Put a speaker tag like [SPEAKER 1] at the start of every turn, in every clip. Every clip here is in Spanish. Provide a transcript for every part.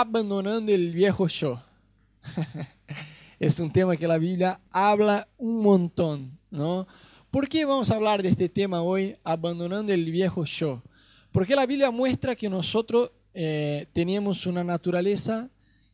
[SPEAKER 1] abandonando el viejo yo. es un tema que la Biblia habla un montón, ¿no? ¿Por qué vamos a hablar de este tema hoy, abandonando el viejo yo? Porque la Biblia muestra que nosotros eh, teníamos una naturaleza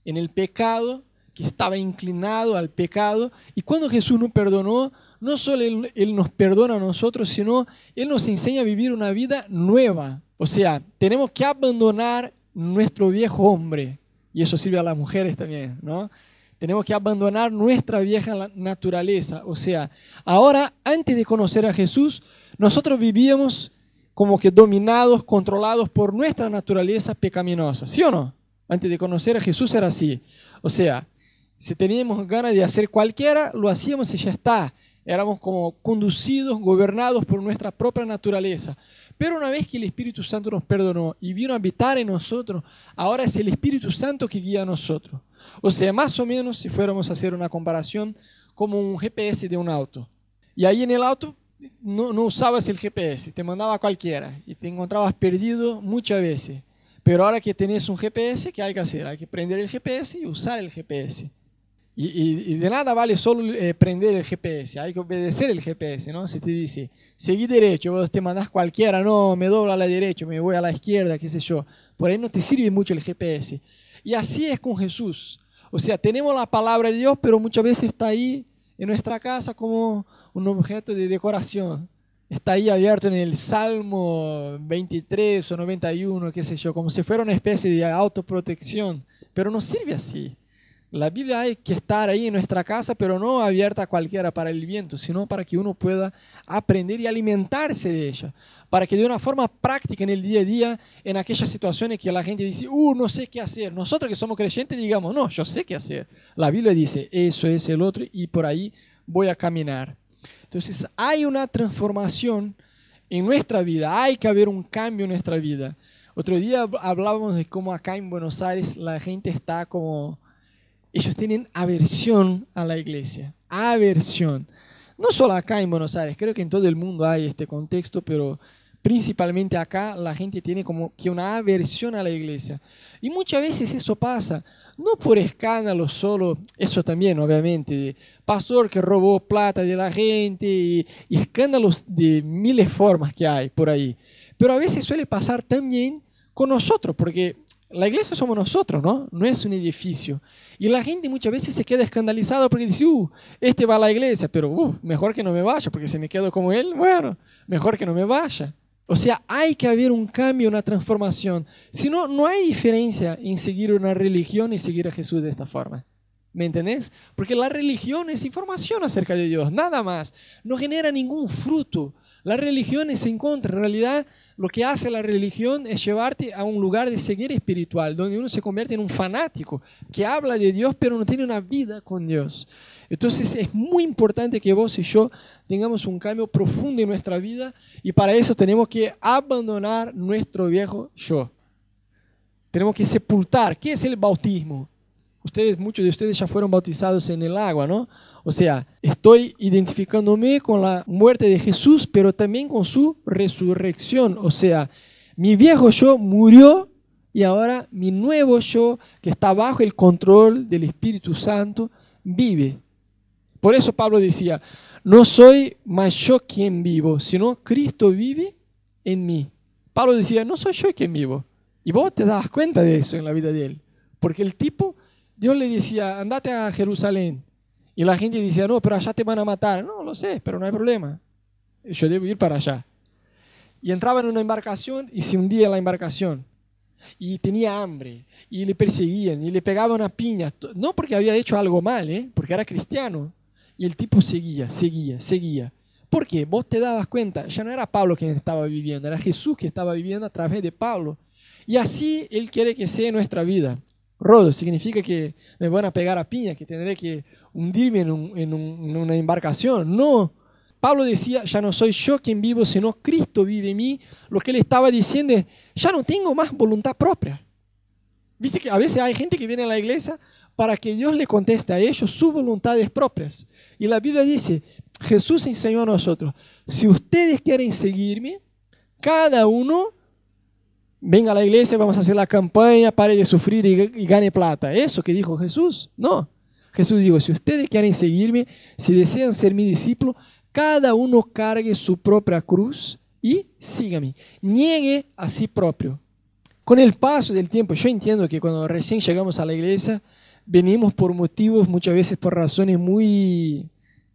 [SPEAKER 1] en el pecado, que estaba inclinado al pecado, y cuando Jesús nos perdonó, no solo él, él, nos perdona a nosotros, sino Él nos enseña a vivir una vida nueva. O sea, tenemos que abandonar nuestro viejo hombre, y eso sirve a las mujeres también, ¿no? Tenemos que abandonar nuestra vieja naturaleza. O sea, ahora, antes de conocer a Jesús, nosotros vivíamos como que dominados, controlados por nuestra naturaleza pecaminosa. ¿Sí o no? Antes de conocer a Jesús era así. O sea, si teníamos ganas de hacer cualquiera, lo hacíamos y ya está. Éramos como conducidos, gobernados por nuestra propia naturaleza. Pero una vez que el Espíritu Santo nos perdonó y vino a habitar en nosotros, ahora es el Espíritu Santo que guía a nosotros. O sea, más o menos, si fuéramos a hacer una comparación, como un GPS de un auto. Y ahí en el auto no, no usabas el GPS, te mandaba cualquiera y te encontrabas perdido muchas veces. Pero ahora que tenés un GPS, ¿qué hay que hacer? Hay que prender el GPS y usar el GPS. Y, de nada vale solo eh, prender el GPS, hay que obedecer el GPS, ¿no? Si te dice, seguí derecho, vos te mandás cualquiera, no, me doblo a la derecha, me voy a la izquierda, qué sé yo. Por ahí no te sirve mucho el GPS. Y así es con Jesús. O sea, tenemos la palabra de Dios, pero muchas veces está ahí en nuestra casa como un objeto de decoración. Está ahí abierto en el Salmo 23 o 91, qué sé yo, como si fuera una especie de autoprotección, pero no sirve así. La Biblia hay que estar ahí en nuestra casa, pero no abierta a cualquiera para el viento, sino para que uno pueda aprender y alimentarse de ella. Para que de una forma práctica en el día a día, en aquellas situaciones que la gente dice, uh, no sé qué hacer. Nosotros que somos creyentes digamos, no, yo sé qué hacer. La Biblia dice, eso es el otro y por ahí voy a caminar. Entonces hay una transformación en nuestra vida, hay que haber un cambio en nuestra vida. Otro día hablábamos de cómo acá en Buenos Aires la gente está como ellos tienen aversión a la iglesia, aversión. No solo acá en Buenos Aires, creo que en todo el mundo hay este contexto, pero principalmente acá la gente tiene como que una aversión a la iglesia. Y muchas veces eso pasa, no por escándalos solo, eso también obviamente, de pastor que robó plata de la gente y, y escándalos de miles formas que hay por ahí. Pero a veces suele pasar también con nosotros, porque la iglesia somos nosotros, ¿no? No es un edificio. Y la gente muchas veces se queda escandalizada porque dice, uh, este va a la iglesia, pero uh, mejor que no me vaya, porque si me quedo como él, bueno, mejor que no me vaya. O sea, hay que haber un cambio, una transformación. Si no, no hay diferencia en seguir una religión y seguir a Jesús de esta forma. ¿Me entendés? Porque la religión es información acerca de Dios, nada más. No genera ningún fruto. La religión es en contra. En realidad, lo que hace la religión es llevarte a un lugar de ceguera espiritual, donde uno se convierte en un fanático que habla de Dios, pero no tiene una vida con Dios. Entonces, es muy importante que vos y yo tengamos un cambio profundo en nuestra vida y para eso tenemos que abandonar nuestro viejo yo. Tenemos que sepultar. ¿Qué es el bautismo? Ustedes, muchos de ustedes ya fueron bautizados en el agua, ¿no? O sea, estoy identificándome con la muerte de Jesús, pero también con su resurrección. O sea, mi viejo yo murió y ahora mi nuevo yo, que está bajo el control del Espíritu Santo, vive. Por eso Pablo decía, no soy más yo quien vivo, sino Cristo vive en mí. Pablo decía, no soy yo quien vivo. Y vos te das cuenta de eso en la vida de él. Porque el tipo Dios le decía, andate a Jerusalén. Y la gente decía, no, pero allá te van a matar. No, lo sé, pero no hay problema. Yo debo ir para allá. Y entraba en una embarcación y se hundía la embarcación. Y tenía hambre. Y le perseguían y le pegaban a piña. No porque había hecho algo mal, ¿eh? porque era cristiano. Y el tipo seguía, seguía, seguía. ¿Por qué? Vos te dabas cuenta, ya no era Pablo quien estaba viviendo, era Jesús que estaba viviendo a través de Pablo. Y así Él quiere que sea nuestra vida. Rodo significa que me van a pegar a piña, que tendré que hundirme en, una embarcación. No. Pablo decía, ya no soy yo quien vivo, sino Cristo vive en mí. Lo que él estaba diciendo es, ya no tengo más voluntad propia. Viste que a veces hay gente que viene a la iglesia para que Dios le conteste a ellos sus voluntades propias. Y la Biblia dice, Jesús enseñó a nosotros, si ustedes quieren seguirme, cada uno venga a la iglesia, vamos a hacer la campaña, pare de sufrir y, gane plata. ¿Eso que dijo Jesús? No. Jesús dijo, si ustedes quieren seguirme, si desean ser mi discípulo, cada uno cargue su propia cruz y sígame. Niegue a sí propio. Con el paso del tiempo, yo entiendo que cuando recién llegamos a la iglesia, venimos por motivos, muchas veces por razones muy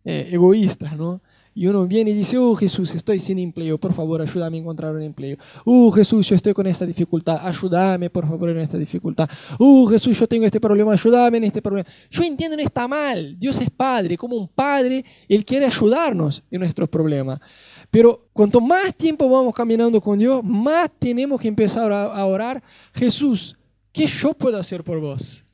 [SPEAKER 1] eh, egoístas, ¿no? Y uno viene y dice, oh Jesús, estoy sin empleo, por favor, ayúdame a encontrar un empleo. Oh Jesús, yo estoy con esta dificultad, ayúdame, por favor, en esta dificultad. Oh Jesús, yo tengo este problema, ayúdame en este problema. Yo entiendo, no está mal. Dios es Padre, como un Padre, Él quiere ayudarnos en nuestros problemas. Pero cuanto más tiempo vamos caminando con Dios, más tenemos que empezar a orar, Jesús, ¿qué yo puedo hacer por vos?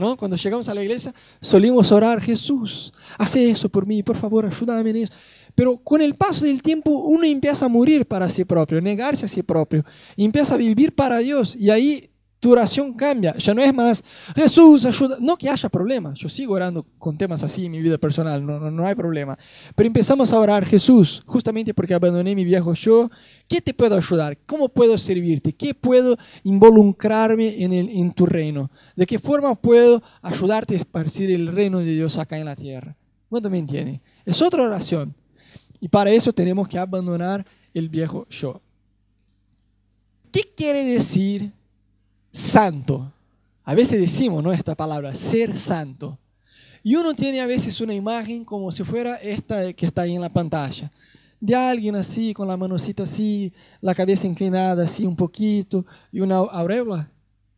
[SPEAKER 1] ¿No? Cuando llegamos a la iglesia, solimos orar, Jesús, hace eso por mí, por favor, ayúdame en eso. Pero con el paso del tiempo uno empieza a morir para sí propio, negarse a sí propio, empieza a vivir para Dios. Y ahí tu oración cambia. Ya no es más, Jesús, ayuda. No que haya problema. Yo sigo orando con temas así en mi vida personal, no, no, no, hay problema. Pero empezamos a orar, Jesús, justamente porque abandoné mi viejo yo. ¿Qué te puedo ayudar? ¿Cómo puedo servirte? ¿Qué puedo involucrarme en, el, en tu reino? ¿De qué forma puedo ayudarte a esparcir el reino de Dios acá en la tierra? ¿Cuánto me entiende? Es otra oración. Y para eso tenemos que abandonar el viejo yo. ¿Qué quiere decir santo. A veces decimos, ¿no? Esta palabra, ser santo. Y uno tiene a veces una imagen como si fuera esta que está ahí en la pantalla. De alguien así, con la manocita así, la cabeza inclinada así un poquito, y una aureola,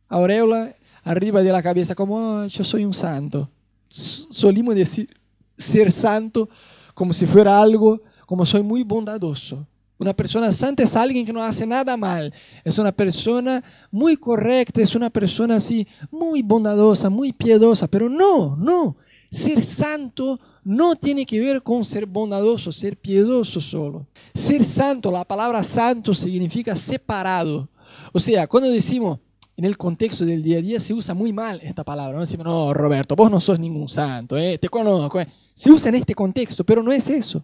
[SPEAKER 1] aureola arriba de la cabeza, como oh, yo soy un santo. Solimos decir ser santo como si fuera algo, como soy muy bondadoso. Una persona santa es alguien que no hace nada mal. Es una persona muy correcta, es una persona así, muy bondadosa, muy piedosa. Pero no, no. Ser santo no tiene que ver con ser bondadoso, ser piedoso solo. Ser santo, la palabra santo significa separado. O sea, cuando decimos, en el contexto del día a día se usa muy mal esta palabra. No decimos, no, Roberto, vos no sos ningún santo, ¿eh? te conozco. ¿eh? Se usa en este contexto, pero no es eso.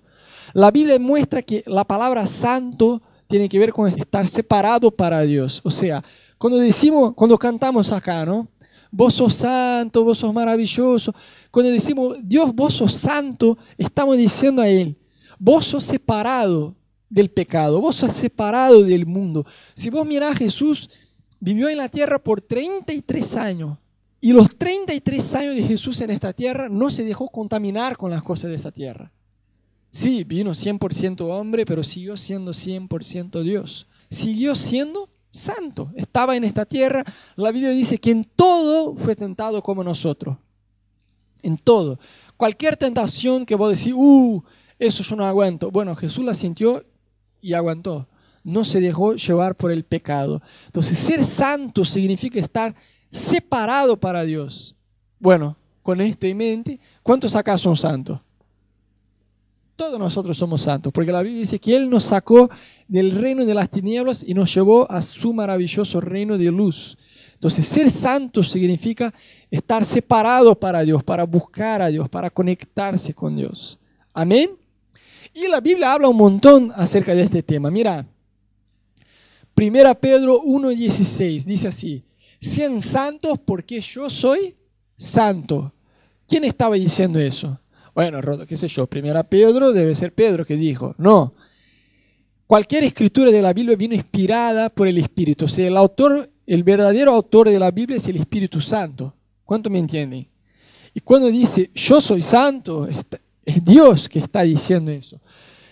[SPEAKER 1] La Biblia muestra que la palabra santo tiene que ver con estar separado para Dios. O sea, cuando decimos, cuando cantamos acá, ¿no? Vos sos santo, vos sos maravilloso. Cuando decimos, Dios, vos sos santo, estamos diciendo a Él, vos sos separado del pecado, vos sos separado del mundo. Si vos mirás Jesús, vivió en la tierra por 33 años. Y los 33 años de Jesús en esta tierra no se dejó contaminar con las cosas de esta tierra. Sí, vino 100% hombre, pero siguió siendo 100% Dios. Siguió siendo santo. Estaba en esta tierra. La Biblia dice que en todo fue tentado como nosotros. En todo. Cualquier tentación que vos decís, uh, eso yo no aguanto. Bueno, Jesús la sintió y aguantó. No se dejó llevar por el pecado. Entonces, ser santo significa estar separado para Dios. Bueno, con esto en mente, ¿cuántos acá son santos? Todos nosotros somos santos, porque la Biblia dice que Él nos sacó del reino de las tinieblas y nos llevó a su maravilloso reino de luz. Entonces, ser santo significa estar separado para Dios, para buscar a Dios, para conectarse con Dios. Amén. Y la Biblia habla un montón acerca de este tema. Mira, 1 Pedro 1.16 dice así, sean santos porque yo soy santo. ¿Quién estaba diciendo eso? Bueno, qué sé yo, primera Pedro debe ser Pedro que dijo. No. Cualquier escritura de la Biblia vino inspirada por el Espíritu. O sea, el autor, el verdadero autor de la Biblia es el Espíritu Santo. ¿Cuánto me entienden? Y cuando dice yo soy santo, es Dios que está diciendo eso.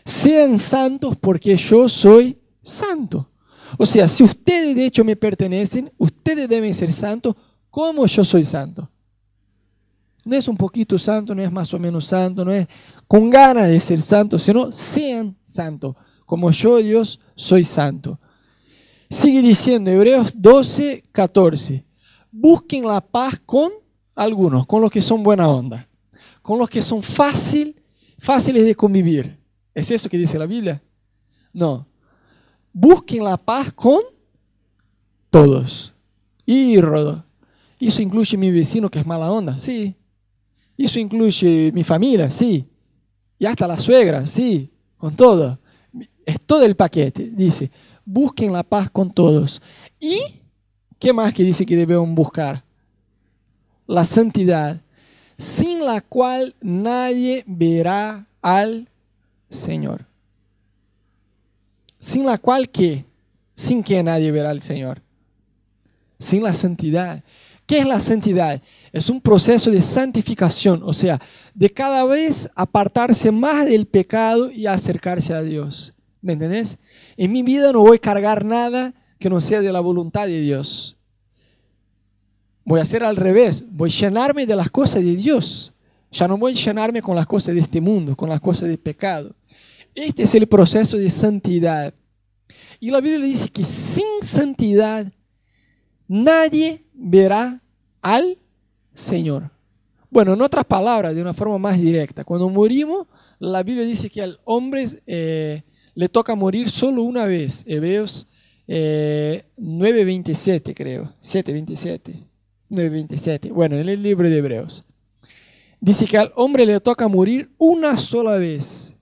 [SPEAKER 1] Sean santos porque yo soy santo. O sea, si ustedes de hecho me pertenecen, ustedes deben ser santos como yo soy santo. No es un poquito santo, no es más o menos santo, no es con ganas de ser santo, sino sean santos, como yo, Dios, soy santo. Sigue diciendo Hebreos 12, 14. Busquen la paz con algunos, con los que son buena onda, con los que son fácil, fáciles de convivir. ¿Es eso que dice la Biblia? No. Busquen la paz con todos. Y Rodo, ¿eso incluye mi vecino que es mala onda? Sí. ¿Eso incluye mi familia? Sí. Y hasta la suegra, sí, con todo. Es todo el paquete. Dice, busquen la paz con todos. ¿Y qué más que dice que debemos buscar? La santidad, sin la cual nadie verá al Señor. Sin la cual qué? Sin que nadie verá al Señor. Sin la santidad. ¿Qué es la santidad? Es un proceso de santificación, o sea, de cada vez apartarse más del pecado y acercarse a Dios. ¿Me entendés? En mi vida no voy a cargar nada que no sea de la voluntad de Dios. Voy a hacer al revés, voy a llenarme de las cosas de Dios. Ya no voy a llenarme con las cosas de este mundo, con las cosas del pecado. Este es el proceso de santidad. Y la Biblia dice que sin santidad nadie verá al Señor. Bueno, en otras palabras, de una forma más directa, cuando morimos, la Biblia dice que al hombre eh, le toca morir solo una vez. Hebreos 9.27 eh, creo, 7.27, 9.27. Bueno, en el libro de Hebreos. Dice que al hombre le toca morir una sola vez.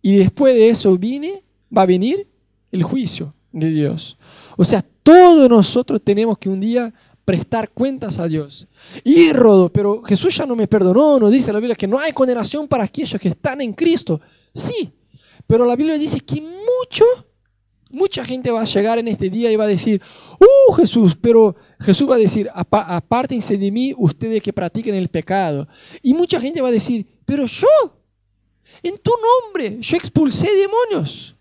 [SPEAKER 1] Y después de eso viene, va a venir el juicio de Dios. O sea, todos nosotros tenemos que un día prestar cuentas a Dios. Y Rodo, pero Jesús ya no me perdonó, nos dice la Biblia que no hay condenación para aquellos que están en Cristo. Sí, pero la Biblia dice que mucho, mucha gente va a llegar en este día y va a decir, uh Jesús, pero Jesús va a decir, apártense de mí ustedes que practiquen el pecado. Y mucha gente va a decir, pero yo, en tu nombre, yo expulsé demonios.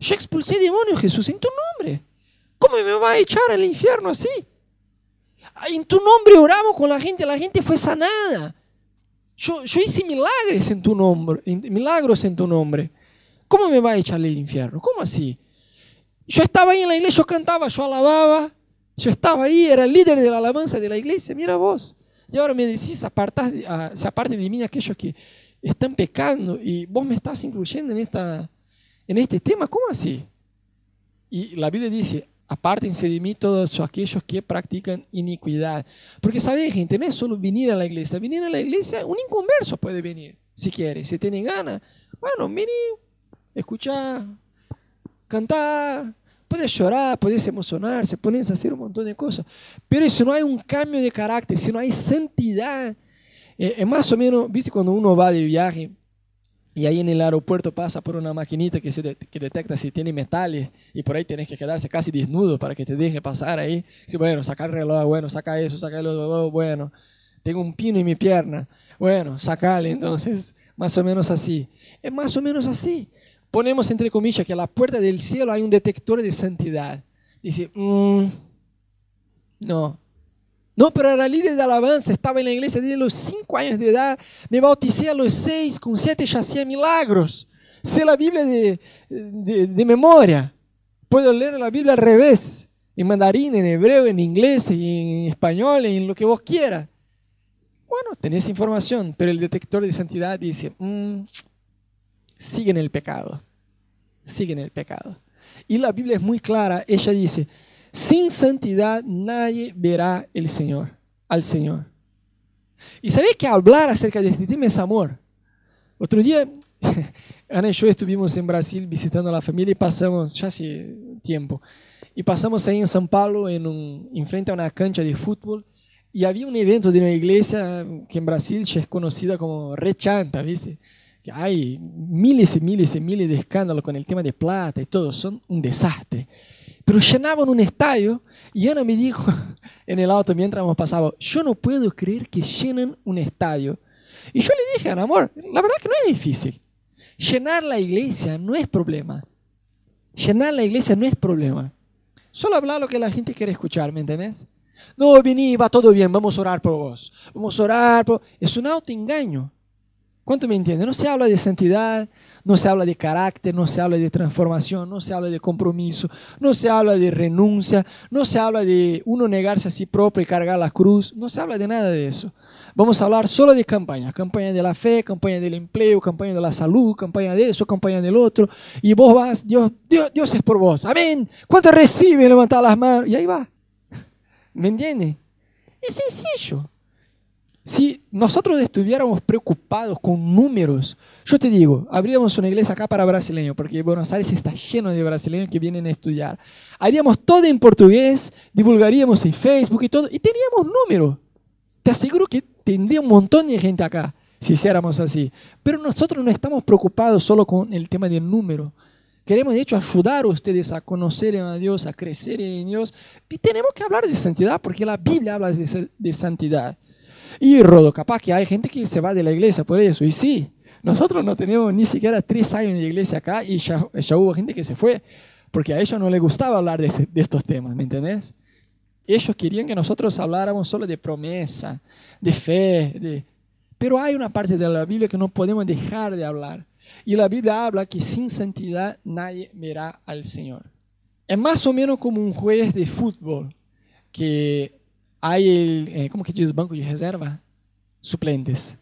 [SPEAKER 1] Yo expulsé demonios, Jesús, en tu nombre. ¿Cómo me va a echar al infierno así? En tu nombre oramos con la gente, la gente fue sanada. Yo, hice milagros en tu nombre, milagros en tu nombre. ¿Cómo me va a echar al infierno? ¿Cómo así? Yo estaba ahí en la iglesia, yo cantaba, yo alababa, yo estaba ahí, era el líder de la alabanza de la iglesia, mira vos. Y ahora me decís, ah, se aparte de mí aquellos que están pecando y vos me estás incluyendo en, esta, en este tema, ¿cómo así? Y la Biblia dice, apártense de mí todos aquellos que practican iniquidad. Porque, ¿sabe, gente? No es solo venir a la iglesia. Venir a la iglesia, un inconverso puede venir, si quiere. Si tiene ganas, bueno, venir, escuchar, cantar, puedes llorar, puedes emocionarse, puedes hacer un montón de cosas. Pero si no hay un cambio de carácter, si no hay santidad, eh, es más o menos, viste, cuando uno va de viaje, y ahí en el aeropuerto pasa por una maquinita que, se que detecta si tiene metales y por ahí tienes que quedarse casi desnudo para que te deje pasar ahí. Bueno, saca el reloj, bueno, saca eso, saca el otro, bueno, tengo un pino en mi pierna, bueno, sacale entonces, más o menos así. Es más o menos así. Ponemos entre comillas que a la puerta del cielo hay un detector de santidad. Dice, mm, no, no, pero era líder de alabanza, estaba en la iglesia desde los cinco años de edad, me bauticé a los seis, con siete ya hacía milagros. Sé la Biblia de, de, memoria. Puedo leer la Biblia al revés, en mandarín, en hebreo, en inglés, en español, en lo que vos quieras. Bueno, tenés información, pero el detector de santidad dice, mm, sigue en el pecado, sigue en el pecado. Y la Biblia es muy clara, ella dice, sin santidad nadie verá el Señor, al Señor. Y sabéis que hablar acerca de este tema es amor. Otro día, Ana y yo estuvimos en Brasil visitando a la familia y pasamos, ya hace tiempo, y pasamos ahí en São Paulo, en, un, en frente a una cancha de fútbol, y había un evento de una iglesia que en Brasil ya es conocida como Rechanta, ¿viste? Que hay miles y miles y miles de escándalos con el tema de plata y todo, son un desastre pero llenaban un estadio y Ana me dijo en el auto mientras hemos pasado, yo no puedo creer que llenen un estadio. Y yo le dije, Ana, amor, la verdad que no es difícil. Llenar la iglesia no es problema. Llenar la iglesia no es problema. Solo hablar lo que la gente quiere escuchar, ¿me entendés? No, vení, va todo bien, vamos a orar por vos. Vamos a orar por... Es un autoengaño. ¿Cuánto me entiende? No se habla de santidad, no se habla de carácter, no se habla de transformación, no se habla de compromiso, no se habla de renuncia, no se habla de uno negarse a sí propio y cargar la cruz, no se habla de nada de eso. Vamos a hablar solo de campañas, campaña de la fe, campaña del empleo, campaña de la salud, campaña de eso, campaña del otro, y vos vas, Dios, Dios, Dios es por vos, amén. ¿Cuánto recibe? Levantar las manos, y ahí va. ¿Me entiende? Es sencillo. Si nosotros estuviéramos preocupados con números, yo te digo, habríamos una iglesia acá para brasileños, porque Buenos Aires está lleno de brasileños que vienen a estudiar. Haríamos todo en portugués, divulgaríamos en Facebook y todo, y teníamos números. Te aseguro que tendría un montón de gente acá si hiciéramos así. Pero nosotros no estamos preocupados solo con el tema del número. Queremos, de hecho, ayudar a ustedes a conocer a Dios, a crecer en Dios. Y tenemos que hablar de santidad, porque la Biblia habla de santidad. Y Rodo, capaz que hay gente que se va de la iglesia por eso. Y sí, nosotros no tenemos ni siquiera tres años de iglesia acá y ya, ya hubo gente que se fue porque a ellos no les gustaba hablar de, de estos temas, ¿me entendés? Ellos querían que nosotros habláramos solo de promesa, de fe, de... pero hay una parte de la Biblia que no podemos dejar de hablar. Y la Biblia habla que sin santidad nadie verá al Señor. Es más o menos como un juez de fútbol que hay eh, ¿cómo que dice banco de reserva? Suplentes.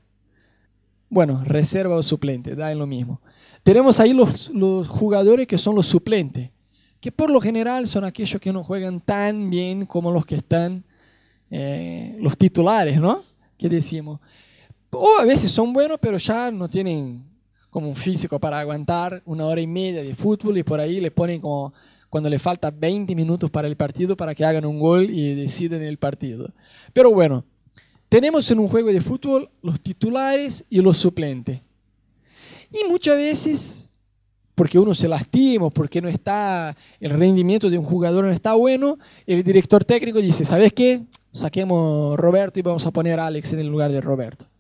[SPEAKER 1] Bueno, reserva o suplente, da en lo mismo. Tenemos ahí los, los jugadores que son los suplentes, que por lo general son aquellos que no juegan tan bien como los que están, eh, los titulares, ¿no? Que decimos. O a veces son buenos, pero ya no tienen como un físico para aguantar una hora y media de fútbol y por ahí le ponen como cuando le falta 20 minutos para el partido para que hagan un gol y deciden el partido. Pero bueno, tenemos en un juego de fútbol los titulares y los suplentes. Y muchas veces, porque uno se lastima, porque no está, el rendimiento de un jugador no está bueno, el director técnico dice, ¿sabes qué? Saquemos Roberto y vamos a poner a Alex en el lugar de Roberto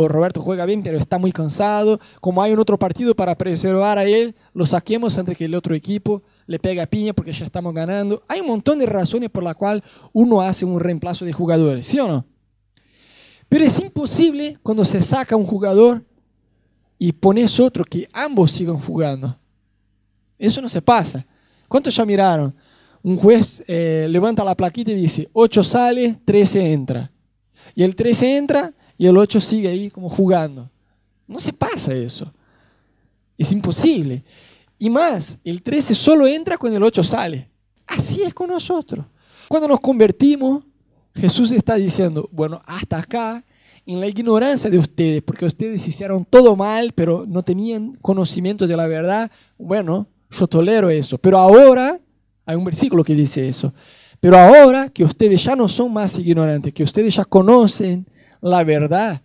[SPEAKER 1] o Roberto juega bien, pero está muy cansado. Como hay un otro partido para preservar a él, lo saquemos antes que el otro equipo le pegue a piña porque ya estamos ganando. Hay un montón de razones por las cuales uno hace un reemplazo de jugadores, ¿sí o no? Pero es imposible cuando se saca un jugador y pones otro que ambos sigan jugando. Eso no se pasa. ¿Cuántos ya miraron? Un juez eh, levanta la plaquita y dice, 8 sale, 13 entra. Y el 13 entra y el 8 sigue ahí como jugando. No se pasa eso. Es imposible. Y más, el 13 solo entra cuando el 8 sale. Así es con nosotros. Cuando nos convertimos, Jesús está diciendo, bueno, hasta acá, en la ignorancia de ustedes, porque ustedes hicieron todo mal, pero no tenían conocimiento de la verdad, bueno, yo tolero eso. Pero ahora, hay un versículo que dice eso, pero ahora que ustedes ya no son más ignorantes, que ustedes ya conocen la verdad.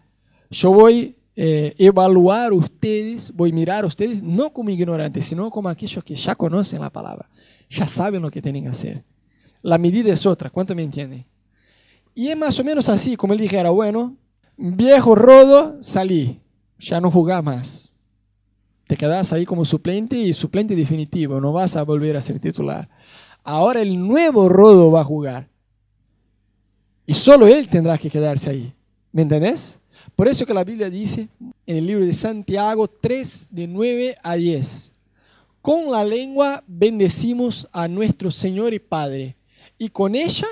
[SPEAKER 1] Yo voy eh, evaluar ustedes, voy a mirar a ustedes no como ignorantes, sino como aquellos que ya conocen la palabra, ya saben lo que tienen que hacer. La medida es otra, ¿cuánto me entienden? Y es más o menos así, como él dijera, bueno, viejo rodo, salí, ya no jugás más. Te quedas ahí como suplente y suplente definitivo, no vas a volver a ser titular. Ahora el nuevo rodo va a jugar. Y solo él tendrá que quedarse ahí. ¿Me entendés? Por eso que la Biblia dice en el libro de Santiago 3, de 9 a 10, con la lengua bendecimos a nuestro Señor y Padre, y con ella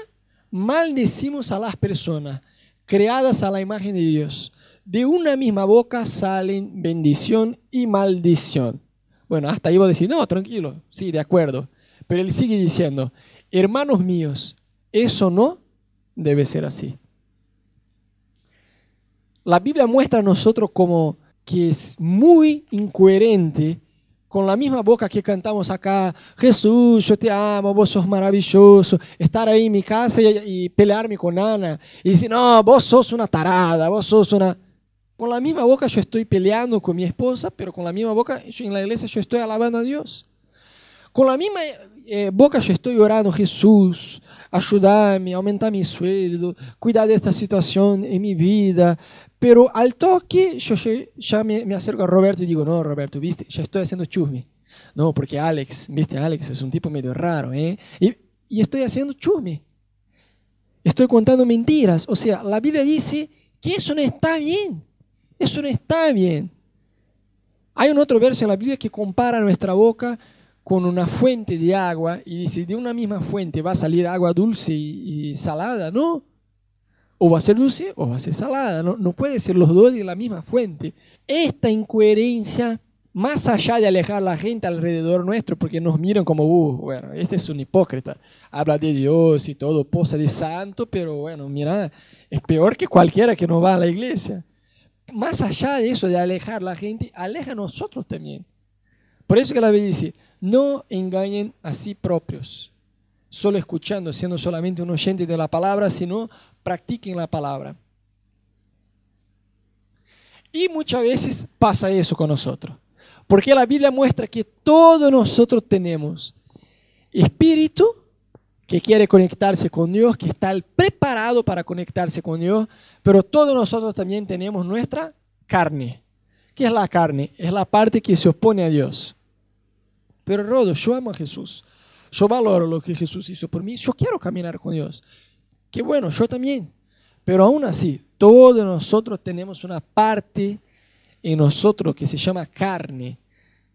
[SPEAKER 1] maldecimos a las personas creadas a la imagen de Dios. De una misma boca salen bendición y maldición. Bueno, hasta ahí voy a decir, no, tranquilo, sí, de acuerdo. Pero él sigue diciendo, hermanos míos, eso no debe ser así la Biblia muestra a nosotros como que es muy incoherente con la misma boca que cantamos acá, Jesús, yo te amo, vos sos maravilloso, estar ahí en mi casa y, pelearme con Ana y decir, no, vos sos una tarada, vos sos una... Con la misma boca yo estoy peleando con mi esposa, pero con la misma boca en la iglesia yo estoy alabando a Dios. Con la misma boca yo estoy orando, Jesús, ayúdame, aumentar mi sueldo, cuidar de esta situación en mi vida, pero al toque yo ya me, acerco a Roberto y digo, no, Roberto, viste, ya estoy haciendo chusme. No, porque Alex, viste, Alex es un tipo medio raro, ¿eh? Y, y estoy haciendo chusme. Estoy contando mentiras. O sea, la Biblia dice que eso no está bien. Eso no está bien. Hay un otro verso en la Biblia que compara nuestra boca con una fuente de agua y dice, de una misma fuente va a salir agua dulce y, salada. No, o va a ser dulce o va a ser salada. No, no puede ser los dos de la misma fuente. Esta incoherencia más allá de alejar a la gente alrededor nuestro porque nos miran como, uh, bueno, este es un hipócrita, habla de Dios y todo, posa de santo, pero bueno, mira, es peor que cualquiera que no va a la iglesia. Más allá de eso, de alejar a la gente, aleja a nosotros también. Por eso que la Biblia dice, no engañen a sí propios, solo escuchando, siendo solamente un oyente de la palabra, sino practiquen la palabra. Y muchas veces pasa eso con nosotros. Porque la Biblia muestra que todos nosotros tenemos espíritu que quiere conectarse con Dios, que está preparado para conectarse con Dios, pero todos nosotros también tenemos nuestra carne. ¿Qué es la carne? Es la parte que se opone a Dios. Pero Rodo, yo amo a Jesús. Yo valoro lo que Jesús hizo por mí. Yo quiero caminar con Dios. Qué bueno, yo también. Pero aún así, todos nosotros tenemos una parte en nosotros que se llama carne,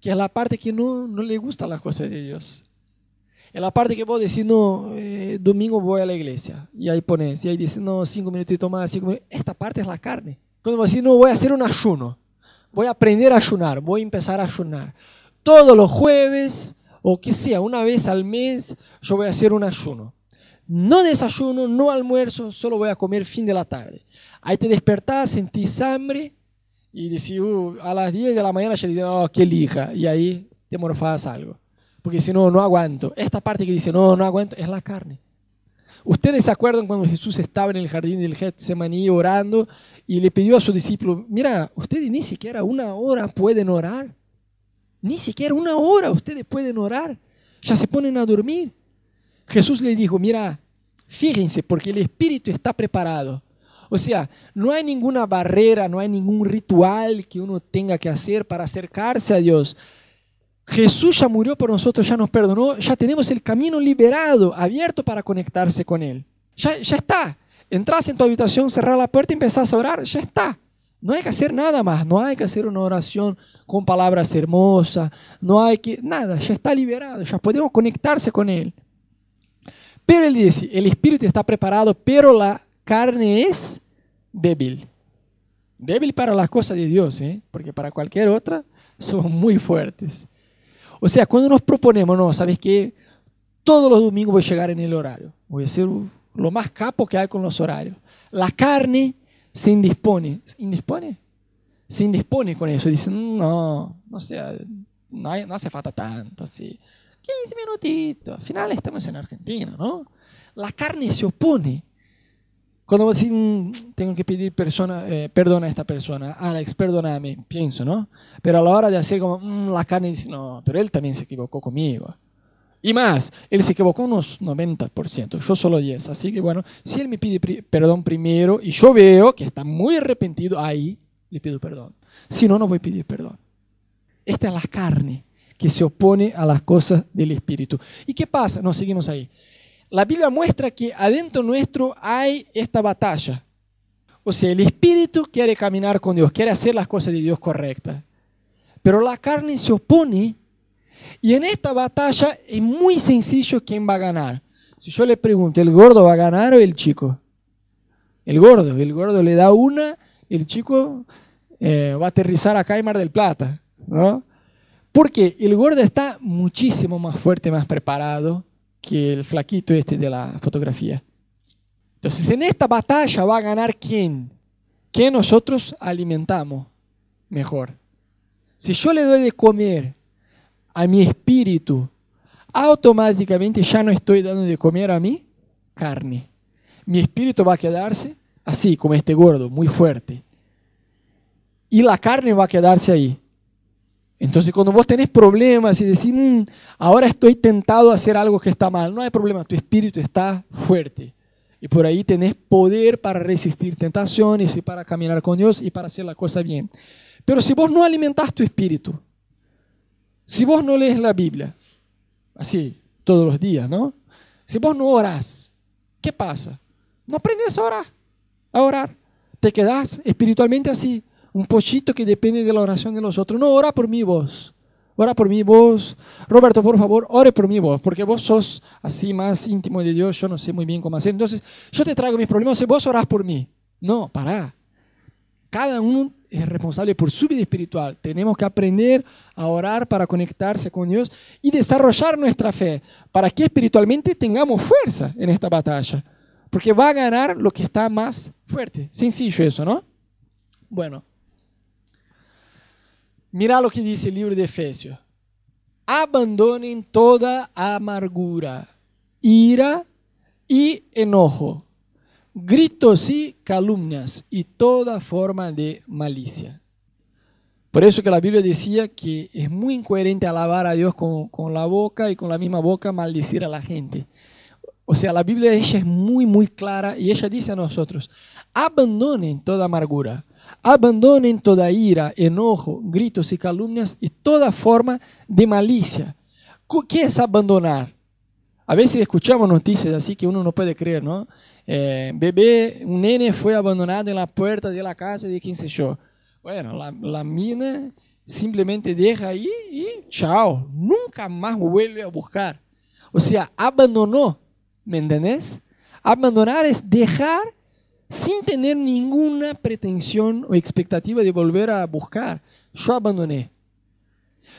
[SPEAKER 1] que es la parte que no, no le gusta las cosas de Dios. Es la parte que vos decís, no, eh, domingo voy a la iglesia. Y ahí pones, y ahí dices, no, cinco minutitos más, cinco minutos. Esta parte es la carne. Cuando vos decís, no, voy a hacer un ayuno. Voy a aprender a ayunar, voy a empezar a ayunar. Todos los jueves, o que sea, una vez al mes, yo voy a hacer un ayuno. No desayuno, no almuerzo, solo voy a comer fin de la tarde. Ahí te despertás, sentís hambre y decís, uh, a las 10 de la mañana ya dices, oh, qué lija. Y ahí te morfás algo. Porque si no, no aguanto. Esta parte que dice, no, no aguanto, es la carne. Ustedes se acuerdan cuando Jesús estaba en el jardín del Getsemaní orando y le pidió a su discípulo, mira, ustedes ni siquiera una hora pueden orar. Ni siquiera una hora ustedes pueden orar. Ya se ponen a dormir. Jesús le dijo, mira, fíjense, porque el espíritu está preparado. O sea, no hay ninguna barrera, no hay ningún ritual que uno tenga que hacer para acercarse a Dios. Jesús ya murió por nosotros, ya nos perdonó, ya tenemos el camino liberado, abierto para conectarse con Él. Ya, ya está. Entras en tu habitación, cerrar la puerta y empezás a orar, ya está. No hay que hacer nada más, no hay que hacer una oración con palabras hermosas, no hay que, nada, ya está liberado, ya podemos conectarse con Él. Pero él dice, el espíritu está preparado, pero la carne es débil. Débil para las cosas de Dios, ¿eh? porque para cualquier otra son muy fuertes. O sea, cuando nos proponemos, no, ¿sabes qué? Todos los domingos voy a llegar en el horario. Voy a ser lo más capo que hay con los horarios. La carne se indispone. ¿Se indispone? Se indispone con eso. Dice, no, no, sea, no, no hace falta tanto así. 15 minutitos. Al final estamos en Argentina, ¿no? La carne se opone. Cuando vos decís, mm, tengo que pedir persona, eh, perdón a esta persona, Alex, perdóname, pienso, ¿no? Pero a la hora de hacer como, mm, la carne dice, no, pero él también se equivocó conmigo. Y más, él se equivocó unos 90%, yo solo 10. Así que bueno, si él me pide perdón primero y yo veo que está muy arrepentido, ahí le pido perdón. Si no, no voy a pedir perdón. Esta es la carne que se opone a las cosas del Espíritu. ¿Y qué pasa? Nos seguimos ahí. La Biblia muestra que adentro nuestro hay esta batalla. O sea, el Espíritu quiere caminar con Dios, quiere hacer las cosas de Dios correctas. Pero la carne se opone y en esta batalla es muy sencillo quién va a ganar. Si yo le pregunto, ¿el gordo va a ganar o el chico? El gordo. El gordo le da una, el chico eh, va a aterrizar acá en Mar del Plata. ¿no? Porque el gordo está muchísimo más fuerte, más preparado que el flaquito este de la fotografía. Entonces, en esta batalla va a ganar quién? ¿Qué nosotros alimentamos mejor? Si yo le doy de comer a mi espíritu, automáticamente ya no estoy dando de comer a mi carne. Mi espíritu va a quedarse así, como este gordo, muy fuerte. Y la carne va a quedarse ahí. Entonces, cuando vos tenés problemas y decís, mm, ahora estoy tentado a hacer algo que está mal, no hay problema, tu espíritu está fuerte. Y por ahí tenés poder para resistir tentaciones y para caminar con Dios y para hacer la cosa bien. Pero si vos no alimentás tu espíritu, si vos no lees la Biblia, así, todos los días, ¿no? Si vos no orás, ¿qué pasa? No aprendes a orar, a orar. Te quedás espiritualmente así, un pochito que depende de la oración de los otros. No, ora por mí vos. Ora por mí vos. Roberto, por favor, ore por mí vos, porque vos sos así más íntimo de Dios, yo no sé muy bien cómo hacer. Entonces, yo te traigo mis problemas y vos orás por mí. No, pará. Cada uno es responsable por su vida espiritual. Tenemos que aprender a orar para conectarse con Dios y desarrollar nuestra fe para que espiritualmente tengamos fuerza en esta batalla. Porque va a ganar lo que está más fuerte. Sencillo eso, ¿no? Bueno, mira lo que dice el libro de Efesios. Abandonen toda amargura, ira y enojo gritos y calumnias y toda forma de malicia. Por eso que la Biblia decía que es muy incoherente alabar a Dios con, con, la boca y con la misma boca maldecir a la gente. O sea, la Biblia ella es muy, muy clara y ella dice a nosotros, abandonen toda amargura, abandonen toda ira, enojo, gritos y calumnias y toda forma de malicia. ¿Qué es abandonar? A veces escuchamos noticias así que uno no puede creer, ¿no? Eh, bebé, un nene fue abandonado en la puerta de la casa de quien se yo. Bueno, la, mina simplemente deja ahí y chao, nunca más vuelve a buscar. O sea, abandonó, ¿me entendés? Abandonar es dejar sin tener ninguna pretensión o expectativa de volver a buscar. Yo abandoné.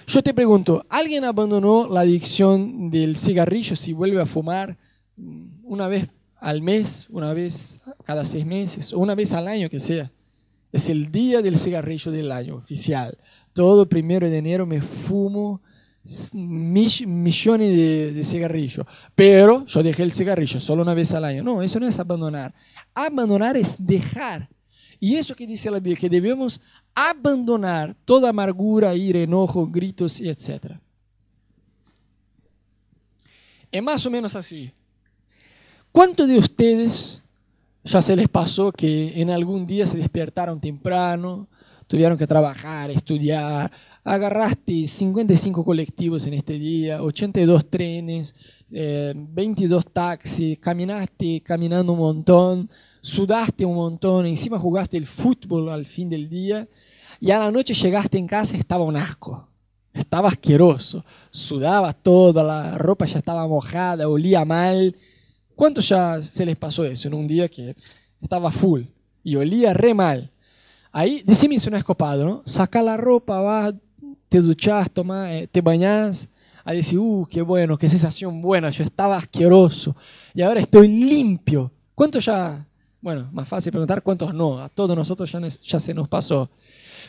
[SPEAKER 1] Yo te pregunto, ¿alguien abandonó la adicción del cigarrillo si vuelve a fumar una vez al mes, una vez cada seis meses, o una vez al año que sea? Es el día del cigarrillo del año oficial. Todo primero de enero me fumo millones de, cigarrillos. Pero yo dejé el cigarrillo solo una vez al año. No, eso no es abandonar. Abandonar es dejar. Y eso que dice la Biblia, que debemos abandonar toda amargura, ira, enojo, gritos, etc. Es más o menos así. ¿Cuántos de ustedes ya se les pasó que en algún día se despertaron temprano, tuvieron que trabajar, estudiar, agarraste 55 colectivos en este día, 82 trenes, 22 eh, taxis, caminaste caminando un montón, sudaste un montón, encima jugaste el fútbol al fin del día y a la noche llegaste en casa estaba un asco. Estaba asqueroso, sudaba toda, la ropa ya estaba mojada, olía mal. ¿Cuánto ya se les pasó eso en un día que estaba full y olía re mal? Ahí, decime si no es copado, ¿no? Saca la ropa, vas, te duchas, toma, eh, te bañas, a decir, uh, qué bueno, qué sensación buena, yo estaba asqueroso y ahora estoy limpio. ¿Cuántos ya? Bueno, más fácil preguntar cuántos no, a todos nosotros ya, ya se nos pasó.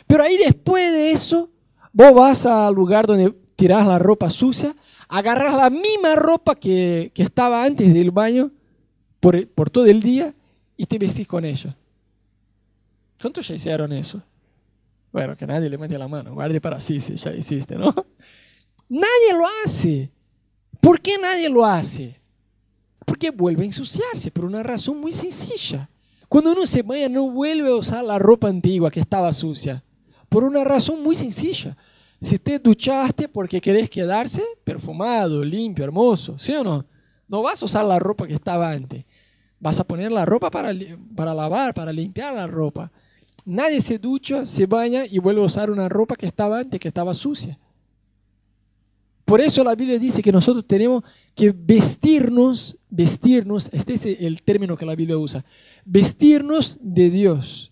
[SPEAKER 1] Pero ahí después de eso, vos vas al lugar donde tirás la ropa sucia, agarras la misma ropa que, que estaba antes del baño por, por, todo el día y te vestís con ella. ¿Cuántos ya hicieron eso? Bueno, que nadie le mete la mano, guarde para sí si ya hiciste, ¿no? Nadie lo hace. ¿Por qué nadie lo hace? Porque vuelve a ensuciarse, por una razón muy sencilla. Cuando uno se baña no vuelve a usar la ropa antigua que estaba sucia. Por una razón muy sencilla. Si te duchaste porque querés quedarse perfumado, limpio, hermoso, ¿sí o no? No vas a usar la ropa que estaba antes. Vas a poner la ropa para, para lavar, para limpiar la ropa. Nadie se ducha, se baña y vuelve a usar una ropa que estaba antes, que estaba sucia. Por eso la Biblia dice que nosotros tenemos que vestirnos, vestirnos, este es el término que la Biblia usa, vestirnos de Dios,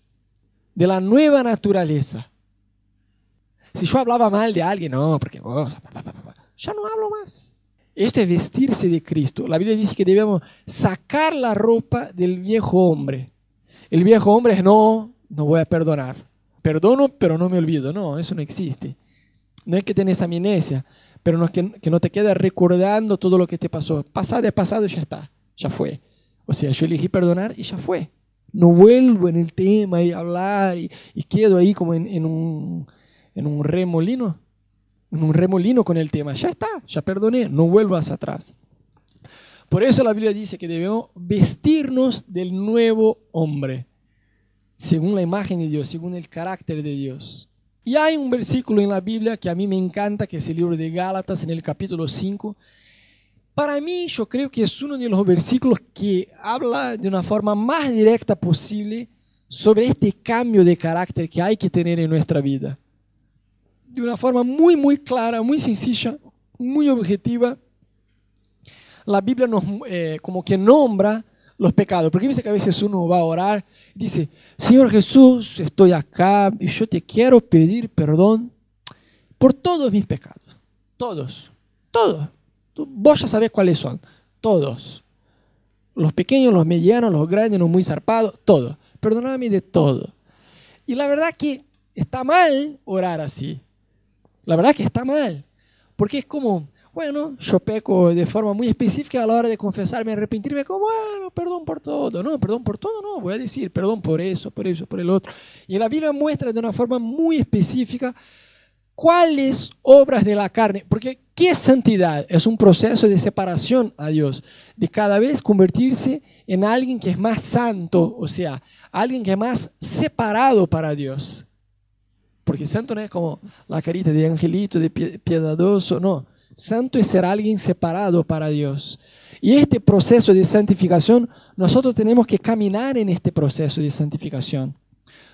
[SPEAKER 1] de la nueva naturaleza. Si yo hablaba mal de alguien, no, porque oh, ya no hablo más. Esto es vestirse de Cristo. La Biblia dice que debemos sacar la ropa del viejo hombre. El viejo hombre es no, no voy a perdonar. Perdono, pero no me olvido. No, eso no existe. No es que tenés amnesia, pero no que, que no te quedes recordando todo lo que te pasó. Pasado es pasado y ya está, ya fue. O sea, yo elegí perdonar y ya fue. No vuelvo en el tema y hablar y, quedo ahí como en un remolino, en un remolino con el tema. Ya está, ya perdoné, no vuelvas atrás. Por eso la Biblia dice que debemos vestirnos del nuevo hombre, según la imagen de Dios, según el carácter de Dios. Y hay un versículo en la Biblia que a mí me encanta, que es el libro de Gálatas, en el capítulo 5. Para mí, yo creo que es uno de los versículos que habla de una forma más directa posible sobre este cambio de carácter que hay que tener en nuestra vida de una forma muy, muy clara, muy sencilla, muy objetiva. La Biblia nos, eh, como que nombra los pecados. Porque dice que a veces uno va a orar dice, Señor Jesús, estoy acá y yo te quiero pedir perdón por todos mis pecados. Todos, todos. Vos ya sabés cuáles son. Todos. Los pequeños, los medianos, los grandes, los muy zarpados, todos. Perdóname de todo. Y la verdad que está mal orar así. La verdad que está mal. Porque es como, bueno, yo peco de forma muy específica a la hora de confesarme, arrepentirme, como, bueno, perdón por todo. No, perdón por todo, no, voy a decir perdón por eso, por eso, por el otro. Y la Biblia muestra de una forma muy específica cuáles obras de la carne, porque ¿qué santidad? Es un proceso de separación a Dios, de cada vez convertirse en alguien que es más santo, o sea, alguien que es más separado para Dios. Porque santo no es como la carita de angelito, de piadoso, no. Santo es ser alguien separado para Dios. Y este proceso de santificación, nosotros tenemos que caminar en este proceso de santificación.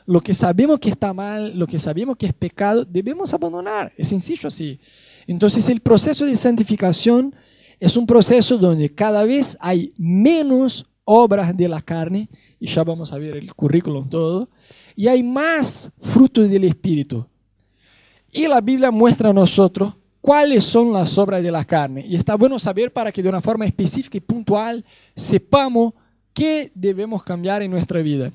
[SPEAKER 1] Lo que sabemos que está mal, lo que sabemos que es pecado, debemos abandonar. Es sencillo así. Entonces el proceso de santificación es un proceso donde cada vez hay menos obras de la carne, y ya vamos a ver el currículum todo, y hay más frutos del Espíritu. Y la Biblia muestra a nosotros cuáles son las obras de la carne. Y está bueno saber para que de una forma específica y puntual sepamos qué debemos cambiar en nuestra vida.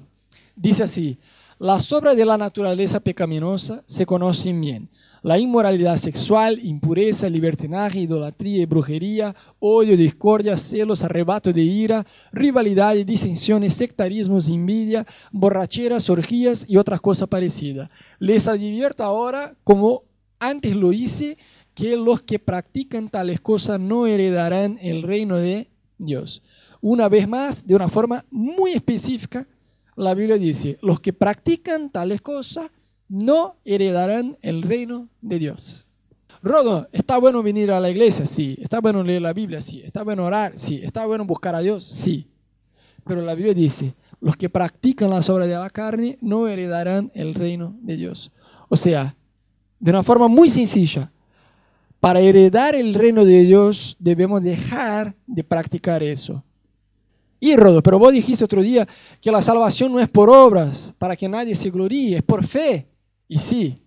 [SPEAKER 1] Dice así, las obras de la naturaleza pecaminosa se conocen bien. La inmoralidad sexual, impureza, libertinaje, idolatría y brujería, odio, discordia, celos, arrebato de ira, rivalidad, disensiones, sectarismos, envidia, borracheras, orgías y otras cosas parecidas. Les advierto ahora, como antes lo hice, que los que practican tales cosas no heredarán el reino de Dios. Una vez más, de una forma muy específica, la Biblia dice, los que practican tales cosas no heredarán el reino de Dios. Rodo, ¿está bueno venir a la iglesia? Sí. ¿Está bueno leer la Biblia? Sí. ¿Está bueno orar? Sí. ¿Está bueno buscar a Dios? Sí. Pero la Biblia dice, los que practican las obras de la carne no heredarán el reino de Dios. O sea, de una forma muy sencilla, para heredar el reino de Dios debemos dejar de practicar eso. Y Rodo, pero vos dijiste otro día que la salvación no es por obras, para que nadie se gloríe, es por fe. Y sí,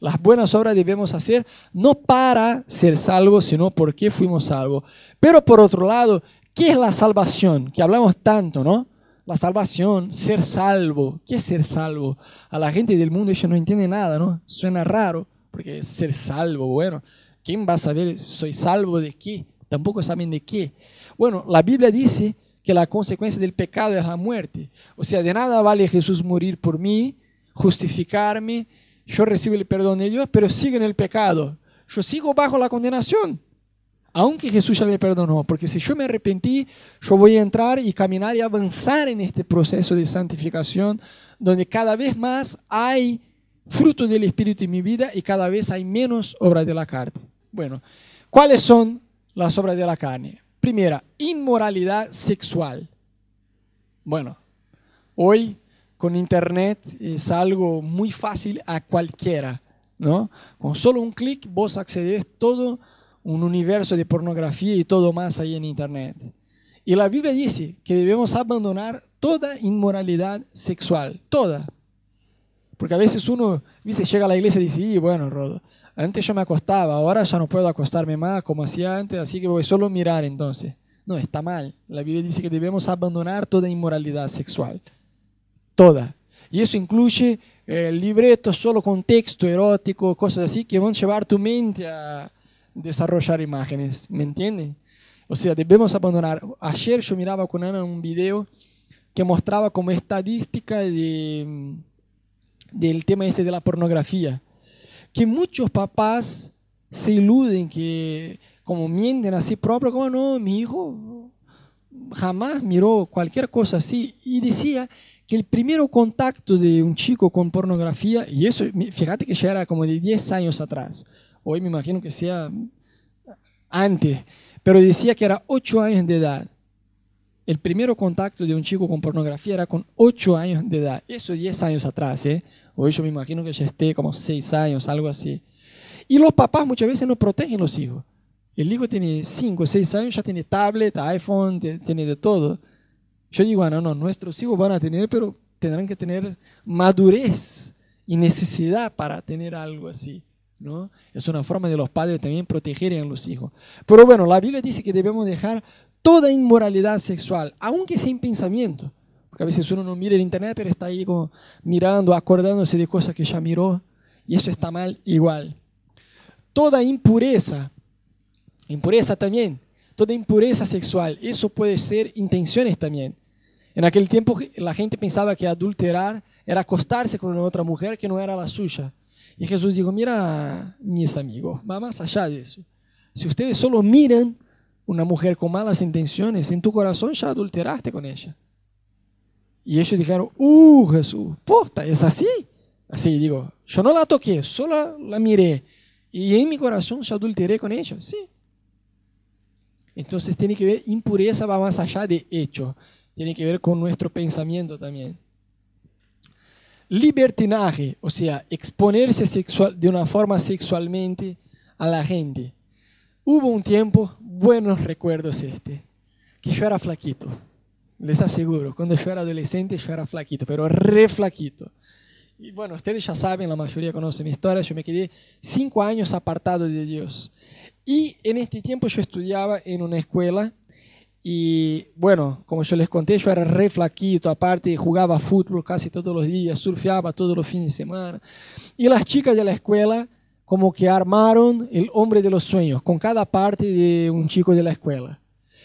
[SPEAKER 1] las buenas obras debemos hacer no para ser salvos, sino porque fuimos salvos. Pero por otro lado, ¿qué es la salvación? Que hablamos tanto, ¿no? La salvación, ser salvo. ¿Qué es ser salvo? A la gente del mundo ella no entiende nada, ¿no? Suena raro, porque ser salvo, bueno, ¿quién va a saber soy salvo de qué? Tampoco saben de qué. Bueno, la Biblia dice que la consecuencia del pecado es la muerte. O sea, de nada vale Jesús morir por mí, justificarme, yo recibo el perdón de Dios, pero sigo en el pecado. Yo sigo bajo la condenación. Aunque Jesús ya me perdonó, porque si yo me arrepentí, yo voy a entrar y caminar y avanzar en este proceso de santificación, donde cada vez más hay fruto del Espíritu en mi vida y cada vez hay menos obras de la carne. Bueno, ¿cuáles son las obras de la carne? Primera, inmoralidad sexual. Bueno, hoy con internet es algo muy fácil a cualquiera, ¿no? Con solo un clic vos accedes todo un universo de pornografía y todo más ahí en internet. Y la Biblia dice que debemos abandonar toda inmoralidad sexual, toda. Porque a veces uno, viste, llega a la iglesia y dice, y bueno, Rodo, antes yo me acostaba, ahora ya no puedo acostarme más como hacía antes, así que voy solo a mirar entonces. No, está mal. La Biblia dice que debemos abandonar toda inmoralidad sexual. Toda. Y eso incluye eh, libreto solo con texto erótico, cosas así, que van a llevar tu mente a desarrollar imágenes. ¿Me entienden? O sea, debemos abandonar. Ayer yo miraba con Ana un video que mostraba como estadística de, del tema este de la pornografía que muchos papás se iluden, que como mienten a sí propio, como no, mi hijo jamás miró cualquier cosa así. Y decía que el primer contacto de un chico con pornografía, y eso, fíjate que ya era como de 10 años atrás, hoy me imagino que sea antes, pero decía que era 8 años de edad. El primer contacto de un chico con pornografía era con 8 años de edad. Eso 10 años atrás, ¿eh? Hoy yo me imagino que ya esté como 6 años, algo así. Y los papás muchas veces no protegen los hijos. El hijo tiene 5 o 6 años, ya tiene tablet, iPhone, tiene de todo. Yo digo, ah, no, no, nuestros hijos van a tener, pero tendrán que tener madurez y necesidad para tener algo así. ¿no? Es una forma de los padres también proteger a los hijos. Pero bueno, la Biblia dice que debemos dejar toda inmoralidad sexual, aunque en pensamiento. Porque a veces uno no mira el internet, pero está ahí como mirando, acordándose de cosas que ya miró, y eso está mal igual. Toda impureza, impureza también, toda impureza sexual, eso puede ser intenciones también. En aquel tiempo la gente pensaba que adulterar era acostarse con otra mujer que no era la suya. Y Jesús dijo, mira, mis amigos, va más allá de eso. Si ustedes solo miran una mujer con malas intenciones, en tu corazón ya adulteraste con ella. Y ellos dijeron, uh, Jesús, posta, es así. Así digo, yo no la toqué, solo la miré. Y en mi corazón ya adulteré con ella, sí. Entonces tiene que ver, impureza va más allá de hecho, tiene que ver con nuestro pensamiento también. Libertinaje, o sea, exponerse sexual, de una forma sexualmente a la gente. Hubo un tiempo, buenos recuerdos este, que yo era flaquito. Les aseguro, cuando yo era adolescente yo era flaquito, pero re flaquito. Y bueno, ustedes ya saben, la mayoría conoce mi historia, yo me quedé cinco años apartado de Dios. Y en este tiempo yo estudiaba en una escuela y bueno, como yo les conté, yo era re flaquito, aparte jugaba fútbol casi todos los días, surfeaba todos los fines de semana. Y las chicas de la escuela como que armaron el hombre de los sueños con cada parte de un chico de la escuela.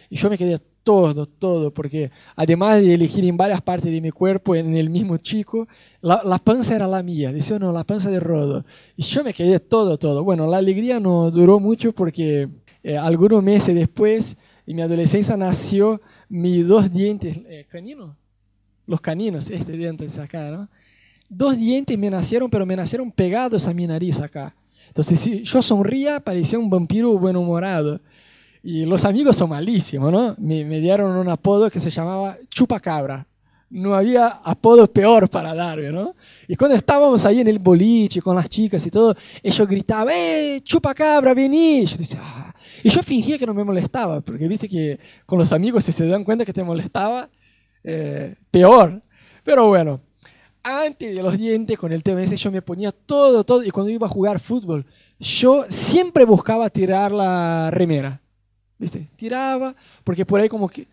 [SPEAKER 1] Y yo me quedé todo, todo, porque además de elegir en varias partes de mi cuerpo, en el mismo chico, la, la panza era la mía, decía no, la panza de Rodo. Y yo me quedé todo, todo. Bueno, la alegría no duró mucho porque eh, algunos meses después, en mi adolescencia, nació mis dos dientes eh, caninos, los caninos, este dientes acá, ¿no? Dos dientes me nacieron, pero me nacieron pegados a mi nariz acá. Entonces, si yo sonría, parecía un vampiro buen humorado. Y los amigos son malísimos, ¿no? Me, me dieron un apodo que se llamaba Chupacabra. No había apodo peor para darme, ¿no? Y cuando estábamos ahí en el boliche con las chicas y todo, ellos gritaban, ¡eh, chupacabra, vení! Yo decía, ah". Y yo fingía que no me molestaba, porque viste que con los amigos si se dan cuenta que te molestaba, eh, peor. Pero bueno, antes de los dientes, con el TMS, yo me ponía todo, todo, y cuando iba a jugar fútbol, yo siempre buscaba tirar la remera. ¿viste? Tiraba, porque por ahí como que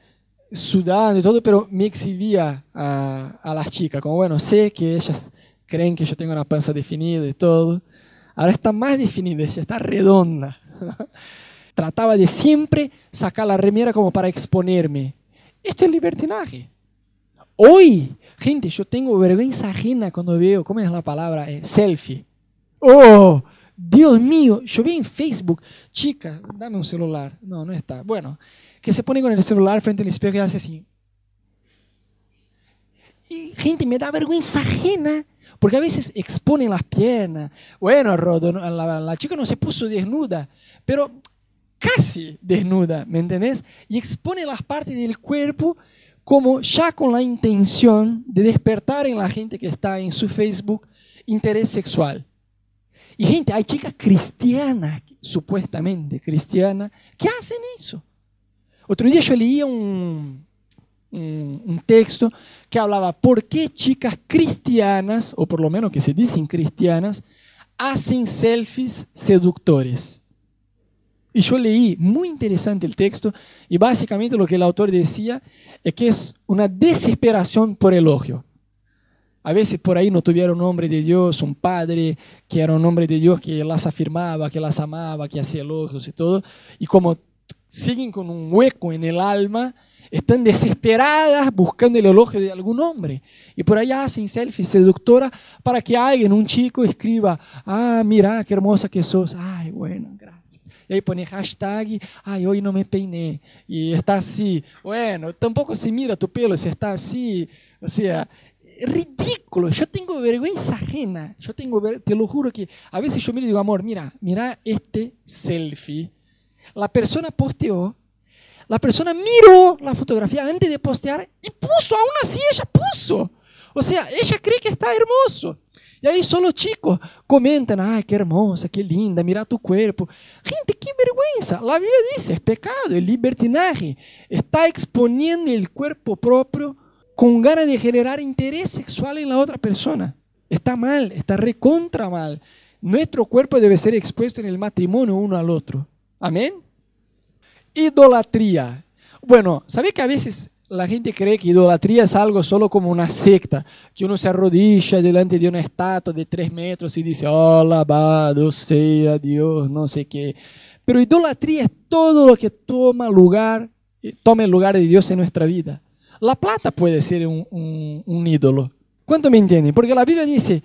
[SPEAKER 1] sudando y todo, pero me exhibía a, a, las chicas, como bueno, sé que ellas creen que yo tengo una panza definida y todo. Ahora está más definida, ya está redonda. Trataba de siempre sacar la remera como para exponerme. Esto es libertinaje. Hoy, gente, yo tengo vergüenza ajena cuando veo, ¿cómo es la palabra? Eh, selfie. ¡Oh! Dios mío, yo vi en Facebook, chica, dame un celular. No, no está. Bueno, que se pone con el celular frente al espejo y hace así. Y gente, me da vergüenza ajena, porque a veces exponen las piernas. Bueno, Rodo, la, la chica no se puso desnuda, pero casi desnuda, ¿me entendés? Y expone las partes del cuerpo como ya con la intención de despertar en la gente que está en su Facebook interés sexual. Y gente, hay chicas cristianas, supuestamente cristianas, que hacen eso. Otro día yo leía un, un, texto que hablaba por qué chicas cristianas, o por lo menos que se dicen cristianas, hacen selfies seductores. Y yo leí, muy interesante el texto, y básicamente lo que el autor decía es que es una desesperación por elogio. A veces por ahí no tuvieron un hombre de Dios, un padre que era un hombre de Dios que las afirmaba, que las amaba, que hacía elogios y todo. Y como siguen con un hueco en el alma, están desesperadas buscando el elogio de algún hombre. Y por allá hacen selfies seductoras para que alguien, un chico, escriba, ah, mira, qué hermosa que sos. Ay, bueno, Y ahí pone hashtag, ay, hoy no me peiné. Y está así. Bueno, tampoco se mira tu pelo, si está así. O sea, ridículo. Yo tengo vergüenza ajena. Yo tengo, te lo juro que a veces yo miro y digo, amor, mira, mira este selfie. La persona posteó, la persona miró la fotografía antes de postear y puso, aún así ella puso. O sea, ella cree que está hermoso. Y ahí solo chicos comentan, ay, qué hermosa, qué linda, mira tu cuerpo. Gente, qué vergüenza. La Biblia dice, es pecado, es libertinaje. Está exponiendo el cuerpo propio con ganas de generar interés sexual en la otra persona. Está mal, está recontra mal. Nuestro cuerpo debe ser expuesto en el matrimonio uno al otro. Amén. Idolatría. Bueno, ¿sabe que a veces la gente cree que idolatría es algo solo como una secta? Que uno se arrodilla delante de una estatua de tres metros y dice, oh, alabado sea Dios, no sé qué. Pero idolatría es todo lo que toma lugar, toma el lugar de Dios en nuestra vida. La plata puede ser un, un ídolo. ¿Cuánto me entienden? Porque la Biblia dice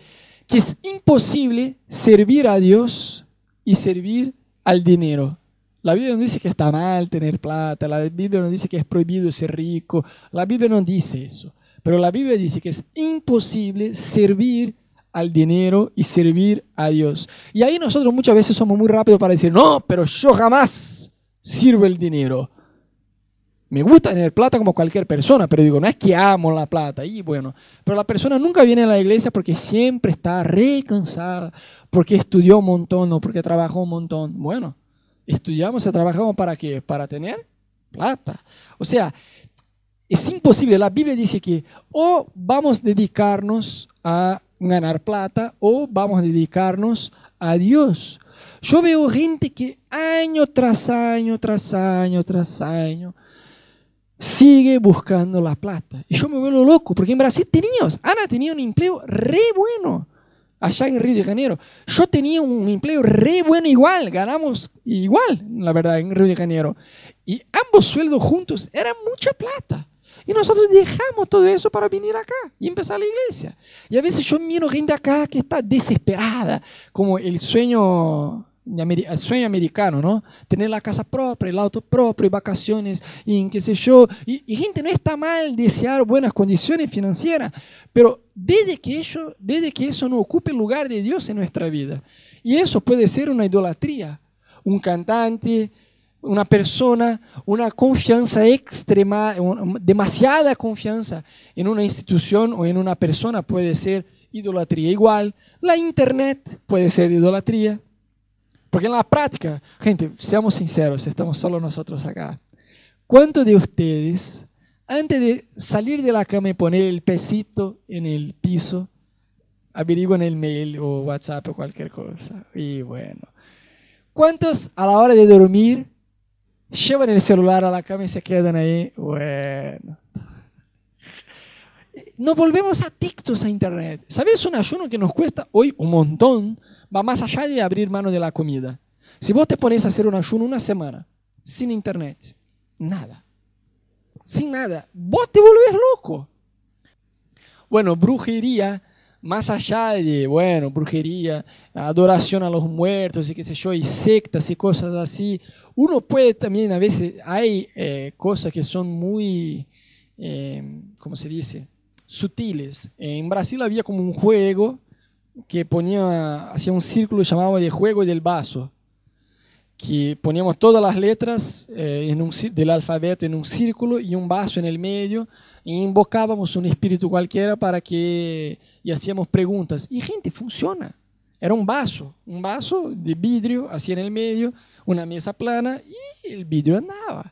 [SPEAKER 1] que es imposible servir a Dios y servir al dinero. La Biblia no dice que está mal tener plata, la Biblia no dice que es prohibido ser rico, la Biblia no dice eso. Pero la Biblia dice que es imposible servir al dinero y servir a Dios. Y ahí nosotros muchas veces somos muy rápidos para decir, no, pero yo jamás sirvo el dinero. Me gusta tener plata como cualquier persona, pero digo, no es que amo la plata. Y bueno, pero la persona nunca viene a la iglesia porque siempre está re cansada, porque estudió un montón o porque trabajó un montón. Bueno, estudiamos y trabajamos para qué? Para tener plata. O sea, es imposible. La Biblia dice que o vamos a dedicarnos a ganar plata o vamos a dedicarnos a Dios. Yo veo gente que año tras año, tras año, tras año, sigue buscando la plata. Y yo me vuelvo loco, porque en Brasil teníamos, Ana tenía un empleo re bueno allá en Río de Janeiro. Yo tenía un empleo re bueno igual, ganamos igual, la verdad, en Río de Janeiro. Y ambos sueldos juntos eran mucha plata. Y nosotros dejamos todo eso para venir acá y empezar la iglesia. Y a veces yo miro gente acá que está desesperada, como el sueño el sueño americano, ¿no? Tener la casa propia, el auto propio, vacaciones, y qué sé yo. Y, gente, no está mal desear buenas condiciones financieras, pero desde que, eso, desde que eso no ocupe el lugar de Dios en nuestra vida. Y eso puede ser una idolatría. Un cantante, una persona, una confianza extrema, demasiada confianza en una institución o en una persona puede ser idolatría. Igual, la internet puede ser idolatría porque en la práctica, gente, seamos sinceros, estamos solo nosotros acá. ¿Cuántos de ustedes, antes de salir de la cama y poner el pesito en el piso, averiguan el mail o WhatsApp o cualquier cosa? Y bueno, ¿cuántos a la hora de dormir llevan el celular a la cama y se quedan ahí? Bueno. Nos volvemos adictos a Internet. ¿Sabes un ayuno que nos cuesta hoy un montón? va más allá de abrir mano de la comida. Si vos te pones a hacer un ayuno una semana, sin internet, nada, sin nada, vos te volvés loco. Bueno, brujería, más allá de, bueno, brujería, adoración a los muertos y qué sé yo, y sectas y cosas así, uno puede también, a veces, hay eh, cosas que son muy, eh, ¿cómo se dice? Sutiles. En Brasil había como un juego que ponía, hacía un círculo llamado de juego del vaso, que poníamos todas las letras eh, en un, del alfabeto en un círculo y un vaso en el medio, y invocábamos un espíritu cualquiera para que, y hacíamos preguntas. Y gente, funciona. Era un vaso, un vaso de vidrio, así en el medio, una mesa plana, y el vidrio andaba.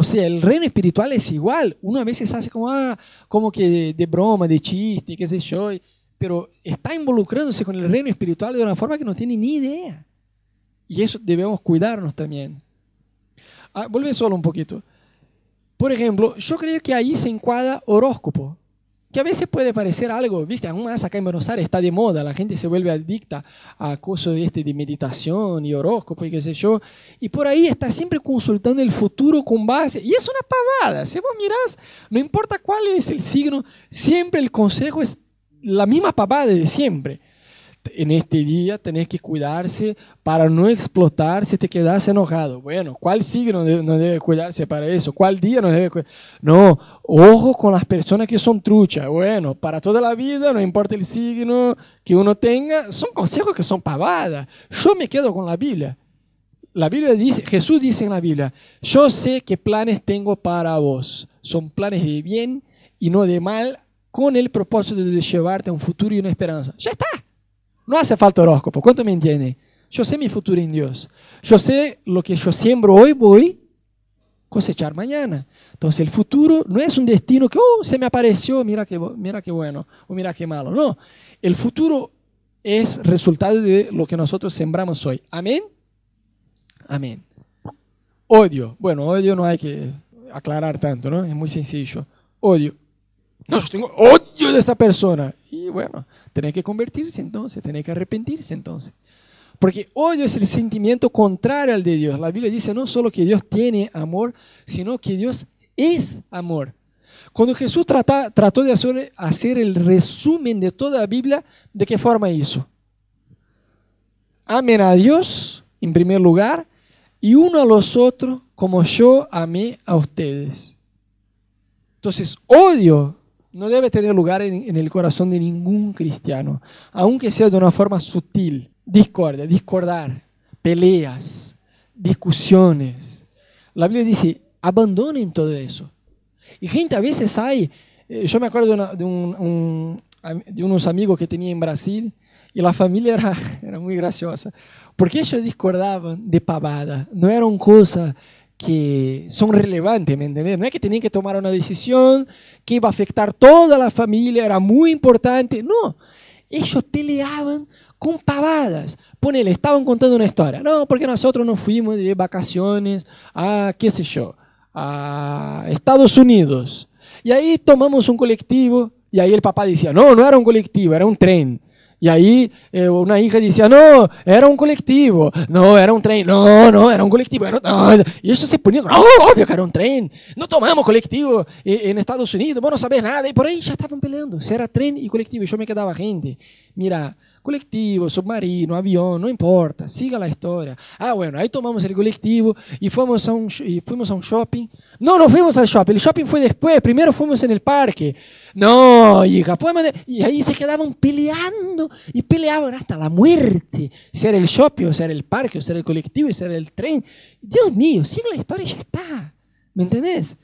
[SPEAKER 1] O sea, el reino espiritual es igual. Uno a veces hace como, ah, como que de, broma, de chiste, qué sé yo pero está involucrándose con el reino espiritual de una forma que no tiene ni idea. Y eso debemos cuidarnos también. Ah, vuelve solo un poquito. Por ejemplo, yo creo que ahí se encuadra horóscopo, que a veces puede parecer algo, viste, aún más acá en Buenos Aires está de moda, la gente se vuelve adicta a cosas este, de meditación y horóscopo y qué sé yo, y por ahí está siempre consultando el futuro con base, y es una pavada, si vos mirás, no importa cuál es el signo, siempre el consejo es la misma papá de siempre. En este día tenés que cuidarse para no explotar si te quedas enojado. Bueno, ¿cuál signo no debe cuidarse para eso? ¿Cuál día no debe cuidarse? No, ojo con las personas que son truchas. Bueno, para toda la vida, no importa el signo que uno tenga, son consejos que son pavadas. Yo me quedo con la Biblia. La Biblia dice, Jesús dice en la Biblia, yo sé qué planes tengo para vos. Son planes de bien y no de mal con el propósito de llevarte a un futuro y una esperanza. Ya está. No hace falta horóscopo. ¿Cuánto me entienden? Yo sé mi futuro en Dios. Yo sé lo que yo siembro hoy, voy cosechar mañana. Entonces el futuro no es un destino que, oh, se me apareció, mira qué, mira qué bueno o mira qué malo. No, el futuro es resultado de lo que nosotros sembramos hoy. Amén. Amén. Odio. Bueno, odio no hay que aclarar tanto, ¿no? Es muy sencillo. Odio. No, yo tengo odio de esta persona. Y bueno, tiene que convertirse entonces, tiene que arrepentirse entonces. Porque odio es el sentimiento contrario al de Dios. La Biblia dice no solo que Dios tiene amor, sino que Dios es amor. Cuando Jesús trató de hacer, hacer el resumen de toda la Biblia, ¿de qué forma hizo? Amen a Dios en primer lugar y uno a los otros como yo amé a ustedes. Entonces, odio no debe tener lugar en, el corazón de ningún cristiano, aunque sea de una forma sutil discordia, discordar, peleas, discusiones. La Biblia dice, abandonen todo eso. Y gente, a veces hay, eh, yo me acuerdo de, de, unos amigos que tenía en Brasil y la familia era, era muy graciosa, porque ellos discordaban de pavada, no eran cosas que son relevantes, ¿me entiendes? No es que tenían que tomar una decisión que iba a afectar toda la familia, era muy importante, no. Ellos peleaban con pavadas. Ponele, estaban contando una historia. No, porque nosotros nos fuimos de vacaciones a, qué sé yo, a Estados Unidos. Y ahí tomamos un colectivo y ahí el papá decía, no, no era un colectivo, era un tren. Y ahí eh, una hija decía, no, era un colectivo, no, era un tren, no, no, era un colectivo. Y eso se ponía, no, obvio que era un tren, no tomamos colectivo eh, en Estados Unidos, vos no nada. Y por ahí ya estaban peleando, si era tren y colectivo. Y yo me quedaba, gente, mira, Colectivo, submarino, avión, no importa, siga la historia. Ah, bueno, ahí tomamos el colectivo y fuimos a un, y fuimos a un shopping. No, no fuimos al shopping, el shopping fue después, primero fuimos en el parque. No, hija, y ahí se quedaban peleando y peleaban hasta la muerte. Si era el shopping, o si era el parque, o si era el colectivo, o si era el tren. Dios mío, siga la historia y ya está. ¿Me entendés?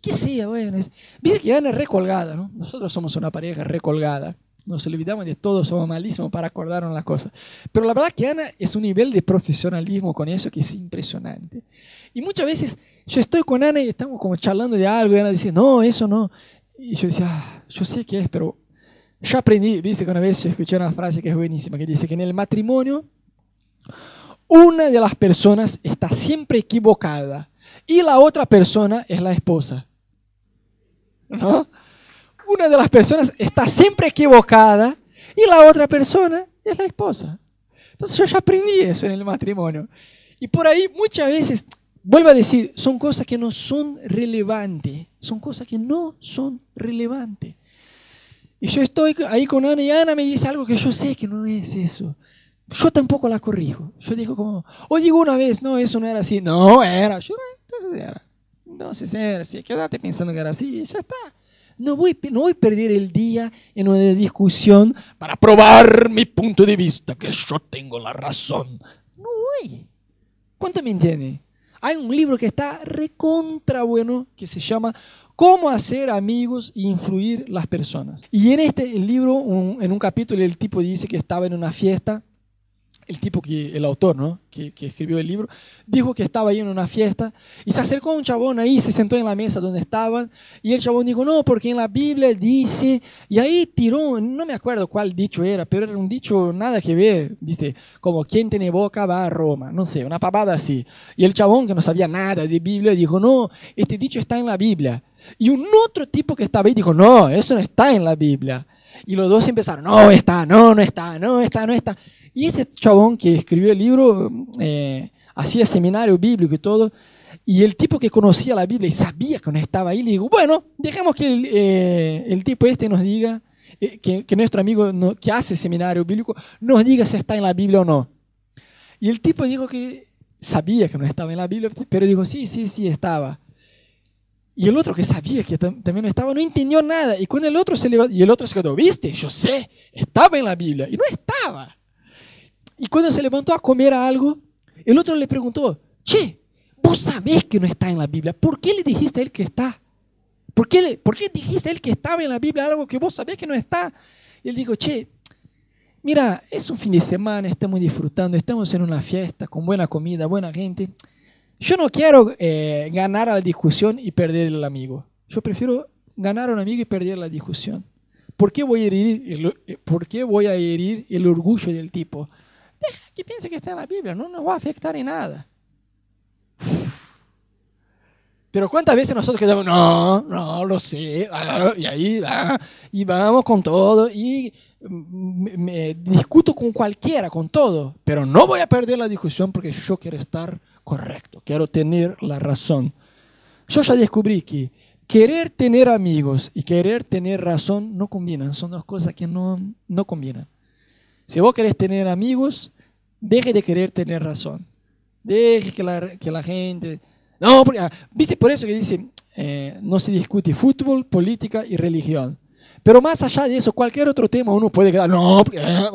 [SPEAKER 1] Qué sea, bueno, viste que Ana es recolgada, ¿no? Nosotros somos una pareja recolgada. Nos olvidamos de todo, somos malísimos para acordarnos las cosas. Pero la verdad que Ana es un nivel de profesionalismo con eso que es impresionante. Y muchas veces yo estoy con Ana y estamos como charlando de algo y Ana dice, no, eso no. Y yo decía, ah, yo sé que es, pero ya aprendí, viste que una vez yo escuché una frase que es buenísima, que dice que en el matrimonio una de las personas está siempre equivocada y la otra persona es la esposa. ¿No? Una de las personas está siempre equivocada y la otra persona es la esposa. Entonces yo ya aprendí eso en el matrimonio. Y por ahí muchas veces, vuelvo a decir, son cosas que no son relevantes. Son cosas que no son relevantes. Y yo estoy ahí con Ana y Ana me dice algo que yo sé que no es eso. Yo tampoco la corrijo. Yo digo como, o digo una vez, no, eso no era así. No, era. Yo, entonces era. Si era así. Quédate pensando que era así. Ya está. No voy, no voy a perder el día en una discusión para probar mi punto de vista, que yo tengo la razón. No voy. ¿Cuánto me entiende? Hay un libro que está recontra bueno que se llama Cómo hacer amigos e influir las personas. Y en este libro, en un capítulo, el tipo dice que estaba en una fiesta el tipo que, el autor, ¿no? Que, escribió el libro, dijo que estaba ahí en una fiesta y se acercó a un chabón ahí, se sentó en la mesa donde estaban y el chabón dijo, no, porque en la Biblia dice, y ahí tiró, no me acuerdo cuál dicho era, pero era un dicho nada que ver, viste, como quien tiene boca va a Roma, no sé, una pavada así. Y el chabón que no sabía nada de Biblia dijo, no, este dicho está en la Biblia. Y un otro tipo que estaba ahí dijo, no, eso no está en la Biblia. Y los dos empezaron, no está, no, no está, no está, no está. Y este chabón que escribió el libro eh, hacía seminario bíblico y todo. Y el tipo que conocía la Biblia y sabía que no estaba ahí, le digo, bueno, dejemos que el, eh, tipo este nos diga, eh, que, nuestro amigo que hace seminario bíblico nos diga si está en la Biblia o no. Y el tipo dijo que sabía que no estaba en la Biblia, pero dijo, sí, sí, sí, estaba. Y el otro que sabía que también no estaba, no entendió nada. Y cuando el otro se levantó, y el otro se quedó, viste, yo sé, estaba en la Biblia. Y no estaba. Y cuando se levantó a comer algo, el otro le preguntó, che, vos sabés que no está en la Biblia, ¿por qué le dijiste a él que está? ¿Por qué, ¿Por qué dijiste él que estaba en la Biblia algo que vos sabés que no está? Y él dijo, che, mira, es un fin de semana, estamos disfrutando, estamos en una fiesta con buena comida, buena gente. Yo no quiero eh, ganar a la discusión y perder el amigo. Yo prefiero ganar a un amigo y perder la discusión. ¿Por qué voy a herir eh, ¿por qué voy a herir el orgullo del tipo? Deja que piense que está en la Biblia, no nos va a afectar en nada. Pero cuántas veces nosotros quedamos, no, no, lo sé, y ahí, ah, y vamos con todo, y me, discuto con cualquiera, con todo, pero no voy a perder la discusión porque yo quiero estar correcto, quiero tener la razón. Yo ya descubrí que querer tener amigos y querer tener razón no combinan, son dos cosas que no, no combinan. Si vos querés tener amigos, deje de querer tener razón. Deje que la, que la gente... No, porque, ah, ¿viste? Por eso que dice, eh, no se discute fútbol, política y religión. Pero más allá de eso, cualquier otro tema uno puede quedar, no, ah,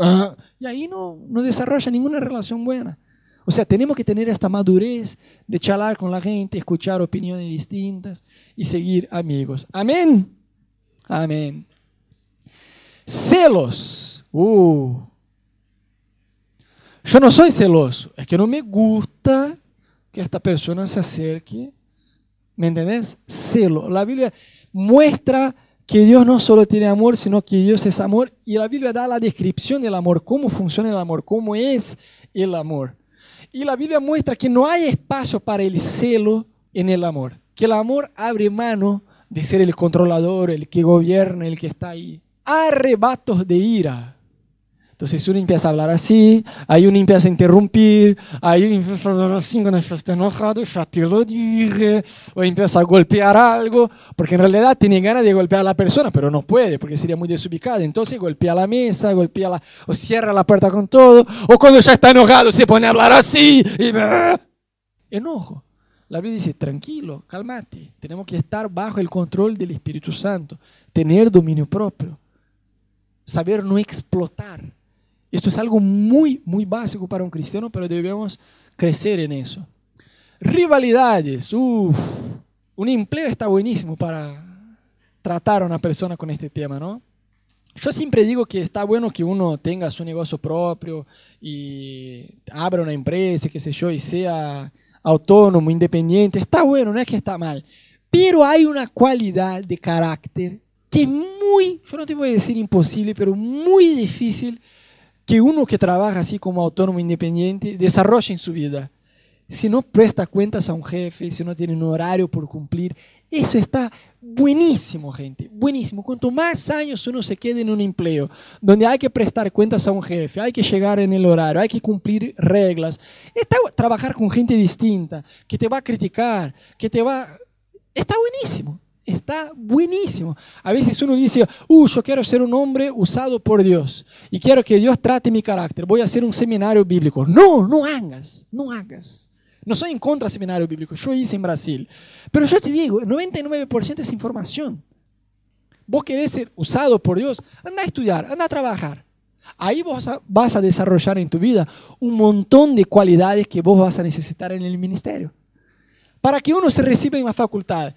[SPEAKER 1] ah", y ahí no, no desarrolla ninguna relación buena. O sea, tenemos que tener esta madurez de charlar con la gente, escuchar opiniones distintas y seguir amigos. Amén. Amén. Celos. Uh. Yo no soy celoso, es que no me gusta que esta persona se acerque. ¿Me entendés? Celo. La Biblia muestra que Dios no solo tiene amor, sino que Dios es amor. Y la Biblia da la descripción del amor, cómo funciona el amor, cómo es el amor. Y la Biblia muestra que no hay espacio para el celo en el amor, que el amor abre mano de ser el controlador, el que gobierna, el que está ahí. Arrebatos de ira entonces uno empieza a hablar así, ahí uno empieza a interrumpir, ahí uno empieza a hablar así cuando está enojado, ya te lo dije, o empieza a golpear algo, porque en realidad tiene ganas de golpear a la persona, pero no puede, porque sería muy desubicado. Entonces golpea la mesa, golpea o cierra la puerta con todo, o cuando ya está enojado se pone a hablar así, y enojo. La Biblia dice, tranquilo, cálmate, tenemos que estar bajo el control del Espíritu Santo, tener dominio propio, saber no explotar esto es algo muy, muy básico para un cristiano, pero debemos crecer en eso. Rivalidades. Uf, un empleo está buenísimo para tratar a una persona con este tema, ¿no? Yo siempre digo que está bueno que uno tenga su negocio propio y abra una empresa, qué sé yo, y sea autónomo, independiente. Está bueno, no es que está mal. Pero hay una cualidad de carácter que es muy, yo no te voy a decir imposible, pero muy difícil que uno que trabaja así como autónomo independiente desarrolle en su vida. Si no presta cuentas a un jefe, si no tiene un horario por cumplir, eso está buenísimo, gente, buenísimo. Cuanto más años uno se quede en un empleo donde hay que prestar cuentas a un jefe, hay que llegar en el horario, hay que cumplir reglas, está trabajar con gente distinta, que te va a criticar, que te va... Está buenísimo está buenísimo. A veces uno dice, uh, yo quiero ser un hombre usado por Dios y quiero que Dios trate mi carácter. Voy a hacer un seminario bíblico. No, no hagas, no hagas. No soy en contra del seminario bíblico, yo hice en Brasil. Pero yo te digo, 99% es información. Vos querés ser usado por Dios, anda a estudiar, anda a trabajar. Ahí vos vas a desarrollar en tu vida un montón de cualidades que vos vas a necesitar en el ministerio. Para que uno se reciba en la facultad,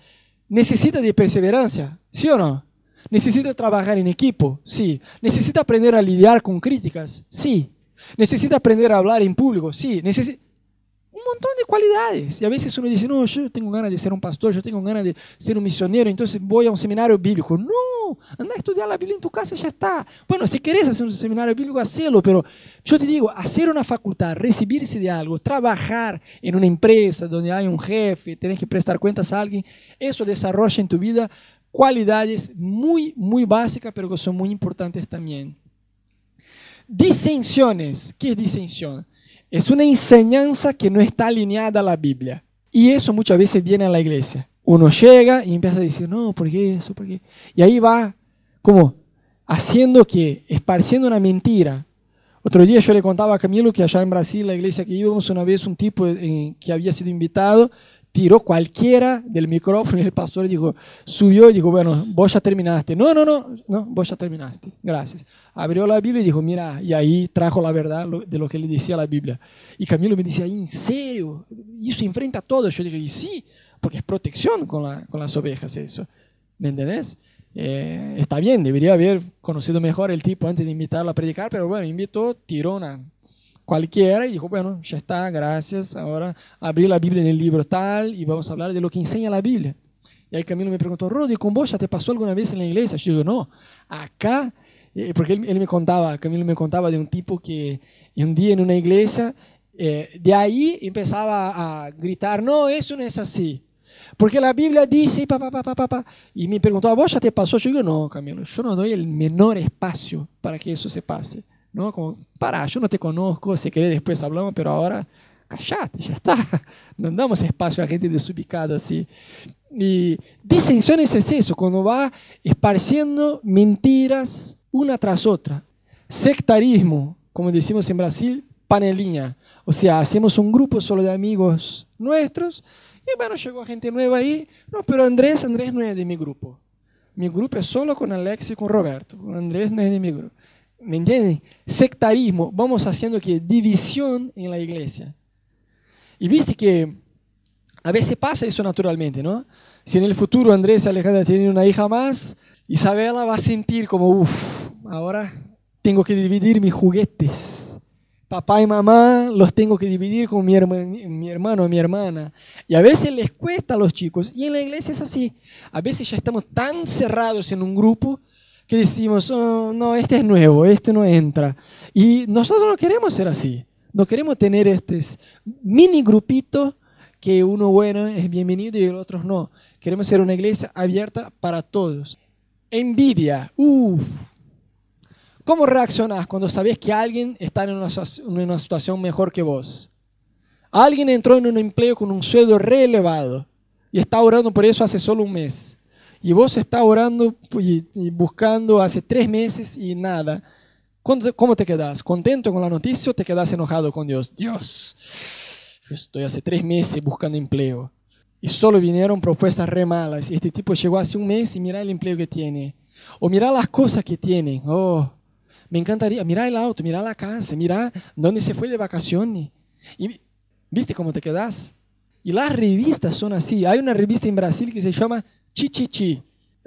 [SPEAKER 1] necesita de perseverancia, ¿sí o no? Necesita trabajar en equipo, sí. Necesita aprender a lidiar con críticas, sí. Necesita aprender a hablar en público, sí. Necesita un montón de cualidades. Y a veces uno dice, no, yo tengo ganas de ser un pastor, yo tengo ganas de ser un misionero, entonces voy a un seminario bíblico. No, anda a estudiar la Biblia en tu casa y ya está. Bueno, si querés hacer un seminario bíblico, hacelo, pero yo te digo, hacer una facultad, recibirse de algo, trabajar en una empresa donde hay un jefe, tenés que prestar cuentas a alguien, eso desarrolla en tu vida cualidades muy, muy básicas, pero que son muy importantes también. Disensiones. ¿Qué es disensión? Es una enseñanza que no está alineada a la Biblia. Y eso muchas veces viene a la iglesia. Uno llega y empieza a decir, no, ¿por qué eso? ¿Por qué? Y ahí va como haciendo que, esparciendo una mentira. Otro día yo le contaba a Camilo que allá en Brasil, la iglesia que íbamos, una vez un tipo que había sido invitado tiró cualquiera del micrófono y el pastor dijo, subió y dijo, bueno, vos ya terminaste. No, no, no, no, vos ya terminaste. Gracias. Abrió la Biblia y dijo, mira, y ahí trajo la verdad de lo que le decía la Biblia. Y Camilo me decía, ¿en serio? ¿Y eso enfrenta a todo? Yo dije, y sí, porque es protección con, la, con las ovejas eso. ¿Me entendés? Eh, está bien, debería haber conocido mejor el tipo antes de invitarlo a predicar, pero bueno, invitó, tiró una cualquiera y dijo, bueno, ya está, gracias, ahora abrí la Biblia en el libro tal y vamos a hablar de lo que enseña la Biblia. Y ahí Camilo me preguntó, Rodi, ¿con vos ya te pasó alguna vez en la iglesia? Yo digo, no, acá, eh, porque él, me contaba, Camilo me contaba de un tipo que un día en una iglesia, eh, de ahí empezaba a gritar, no, eso no es así. Porque la Biblia dice, pa, pa, pa, y me preguntó, ¿a vos ya te pasó? Yo digo, no, Camilo, yo no doy el menor espacio para que eso se pase. ¿No? Como, para, yo no te conozco, si querés después hablamos, pero ahora callate, ya está. No damos espacio a gente desubicada así. Y disensiones es eso, cuando va esparciendo mentiras una tras otra. Sectarismo, como decimos en Brasil, panelinha. O sea, hacemos un grupo solo de amigos nuestros y bueno, llegó gente nueva ahí. No, pero Andrés, Andrés no es de mi grupo. Mi grupo es solo con Alex y con Roberto. Andrés no es de mi grupo. ¿Me entienden? Sectarismo, vamos haciendo que división en la iglesia. Y viste que a veces pasa eso naturalmente, ¿no? Si en el futuro Andrés y Alejandra tienen una hija más, Isabela va a sentir como, uff, ahora tengo que dividir mis juguetes. Papá y mamá los tengo que dividir con mi, mi hermano o mi hermana. Y a veces les cuesta a los chicos. Y en la iglesia es así. A veces ya estamos tan cerrados en un grupo que decimos, oh, no, este es nuevo, este no entra. Y nosotros no queremos ser así. No queremos tener este mini grupito que uno bueno es bienvenido y el otro no. Queremos ser una iglesia abierta para todos. Envidia, uff. ¿Cómo reaccionas cuando sabes que alguien está en una, en una situación mejor que vos? Alguien entró en un empleo con un sueldo re elevado y está orando por eso hace solo un mes y vos estás orando y, buscando hace tres meses y nada, ¿cómo te quedas? ¿Contento con la noticia o te quedas enojado con Dios? Dios, yo estoy hace tres meses buscando empleo y solo vinieron propuestas re malas. Este tipo llegó hace un mes y mira el empleo que tiene. O mira las cosas que tiene. Oh, me encantaría. Mira el auto, mira la casa, mira dónde se fue de vacaciones. ¿Viste cómo te quedas? Y las revistas son así. Hay una revista en Brasil que se llama chichichi.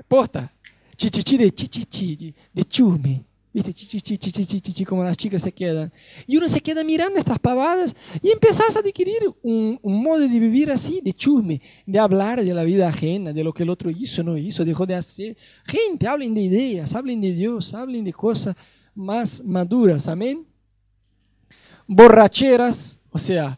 [SPEAKER 1] Posta. Chichichi de chichichi, de, de chusme. ¿Viste? Chichichi, chichichi, chichi, como las chicas se quedan. Y uno se queda mirando estas pavadas y empezás a adquirir un, modo de vivir así, de chusme, de hablar de la vida ajena, de lo que el otro hizo, no hizo, dejó de hacer. Gente, hablen de ideas, hablen de Dios, hablen de cosas más maduras. Amén. Borracheras, o sea,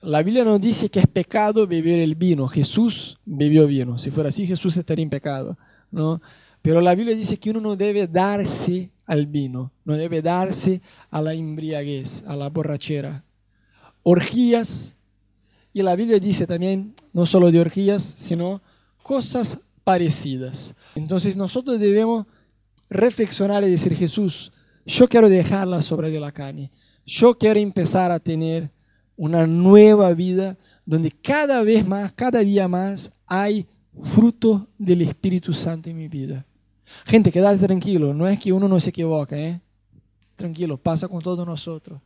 [SPEAKER 1] la Biblia no dice que es pecado beber el vino. Jesús bebió vino. Si fuera así, Jesús estaría en pecado. ¿no? Pero la Biblia dice que uno no debe darse al vino, no debe darse a la embriaguez, a la borrachera. Orgías, y la Biblia dice también, no solo de orgías, sino cosas parecidas. Entonces nosotros debemos reflexionar y decir, Jesús, yo quiero dejar la sobra de la carne. Yo quiero empezar a tener una nueva vida donde cada vez más, cada día más hay fruto del Espíritu Santo en mi vida. Gente, quédate tranquilo, no es que uno no se equivoca, ¿eh? Tranquilo, pasa con todos nosotros.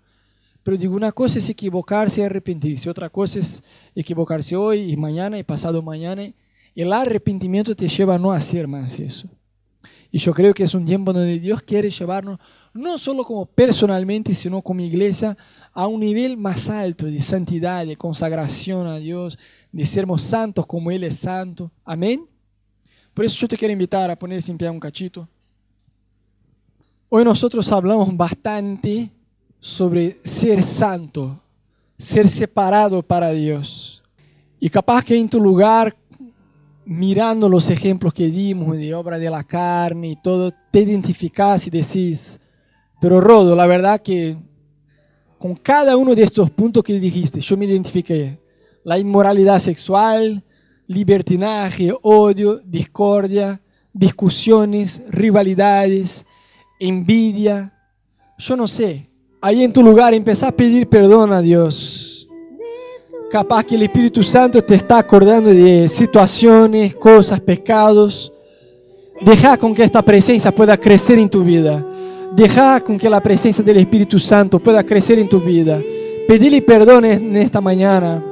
[SPEAKER 1] Pero digo, una cosa es equivocarse y arrepentirse, otra cosa es equivocarse hoy y mañana y pasado mañana. El arrepentimiento te lleva a no hacer más eso. Y yo creo que es un tiempo donde Dios quiere llevarnos, no solo como personalmente, sino como iglesia, a un nivel más alto de santidad, de consagración a Dios, de sermos santos como Él es santo. Amén. Por eso yo te quiero invitar a ponerse en pie un cachito. Hoy nosotros hablamos bastante sobre ser santo, ser separado para Dios. Y capaz que en tu lugar mirando los ejemplos que dimos de obra de la carne y todo, te identificas y decís, pero Rodo, la verdad que con cada uno de estos puntos que dijiste, yo me identifiqué. La inmoralidad sexual, libertinaje, odio, discordia, discusiones, rivalidades, envidia. Yo no sé. Ahí en tu lugar empezá a pedir perdón a Dios Capaz que el Espíritu Santo te está acordando de situaciones, cosas, pecados. Deja con que esta presencia pueda crecer en tu vida. Deja con que la presencia del Espíritu Santo pueda crecer en tu vida. Pedirle perdón en esta mañana.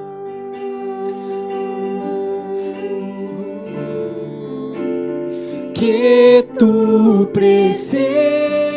[SPEAKER 2] que tu presencia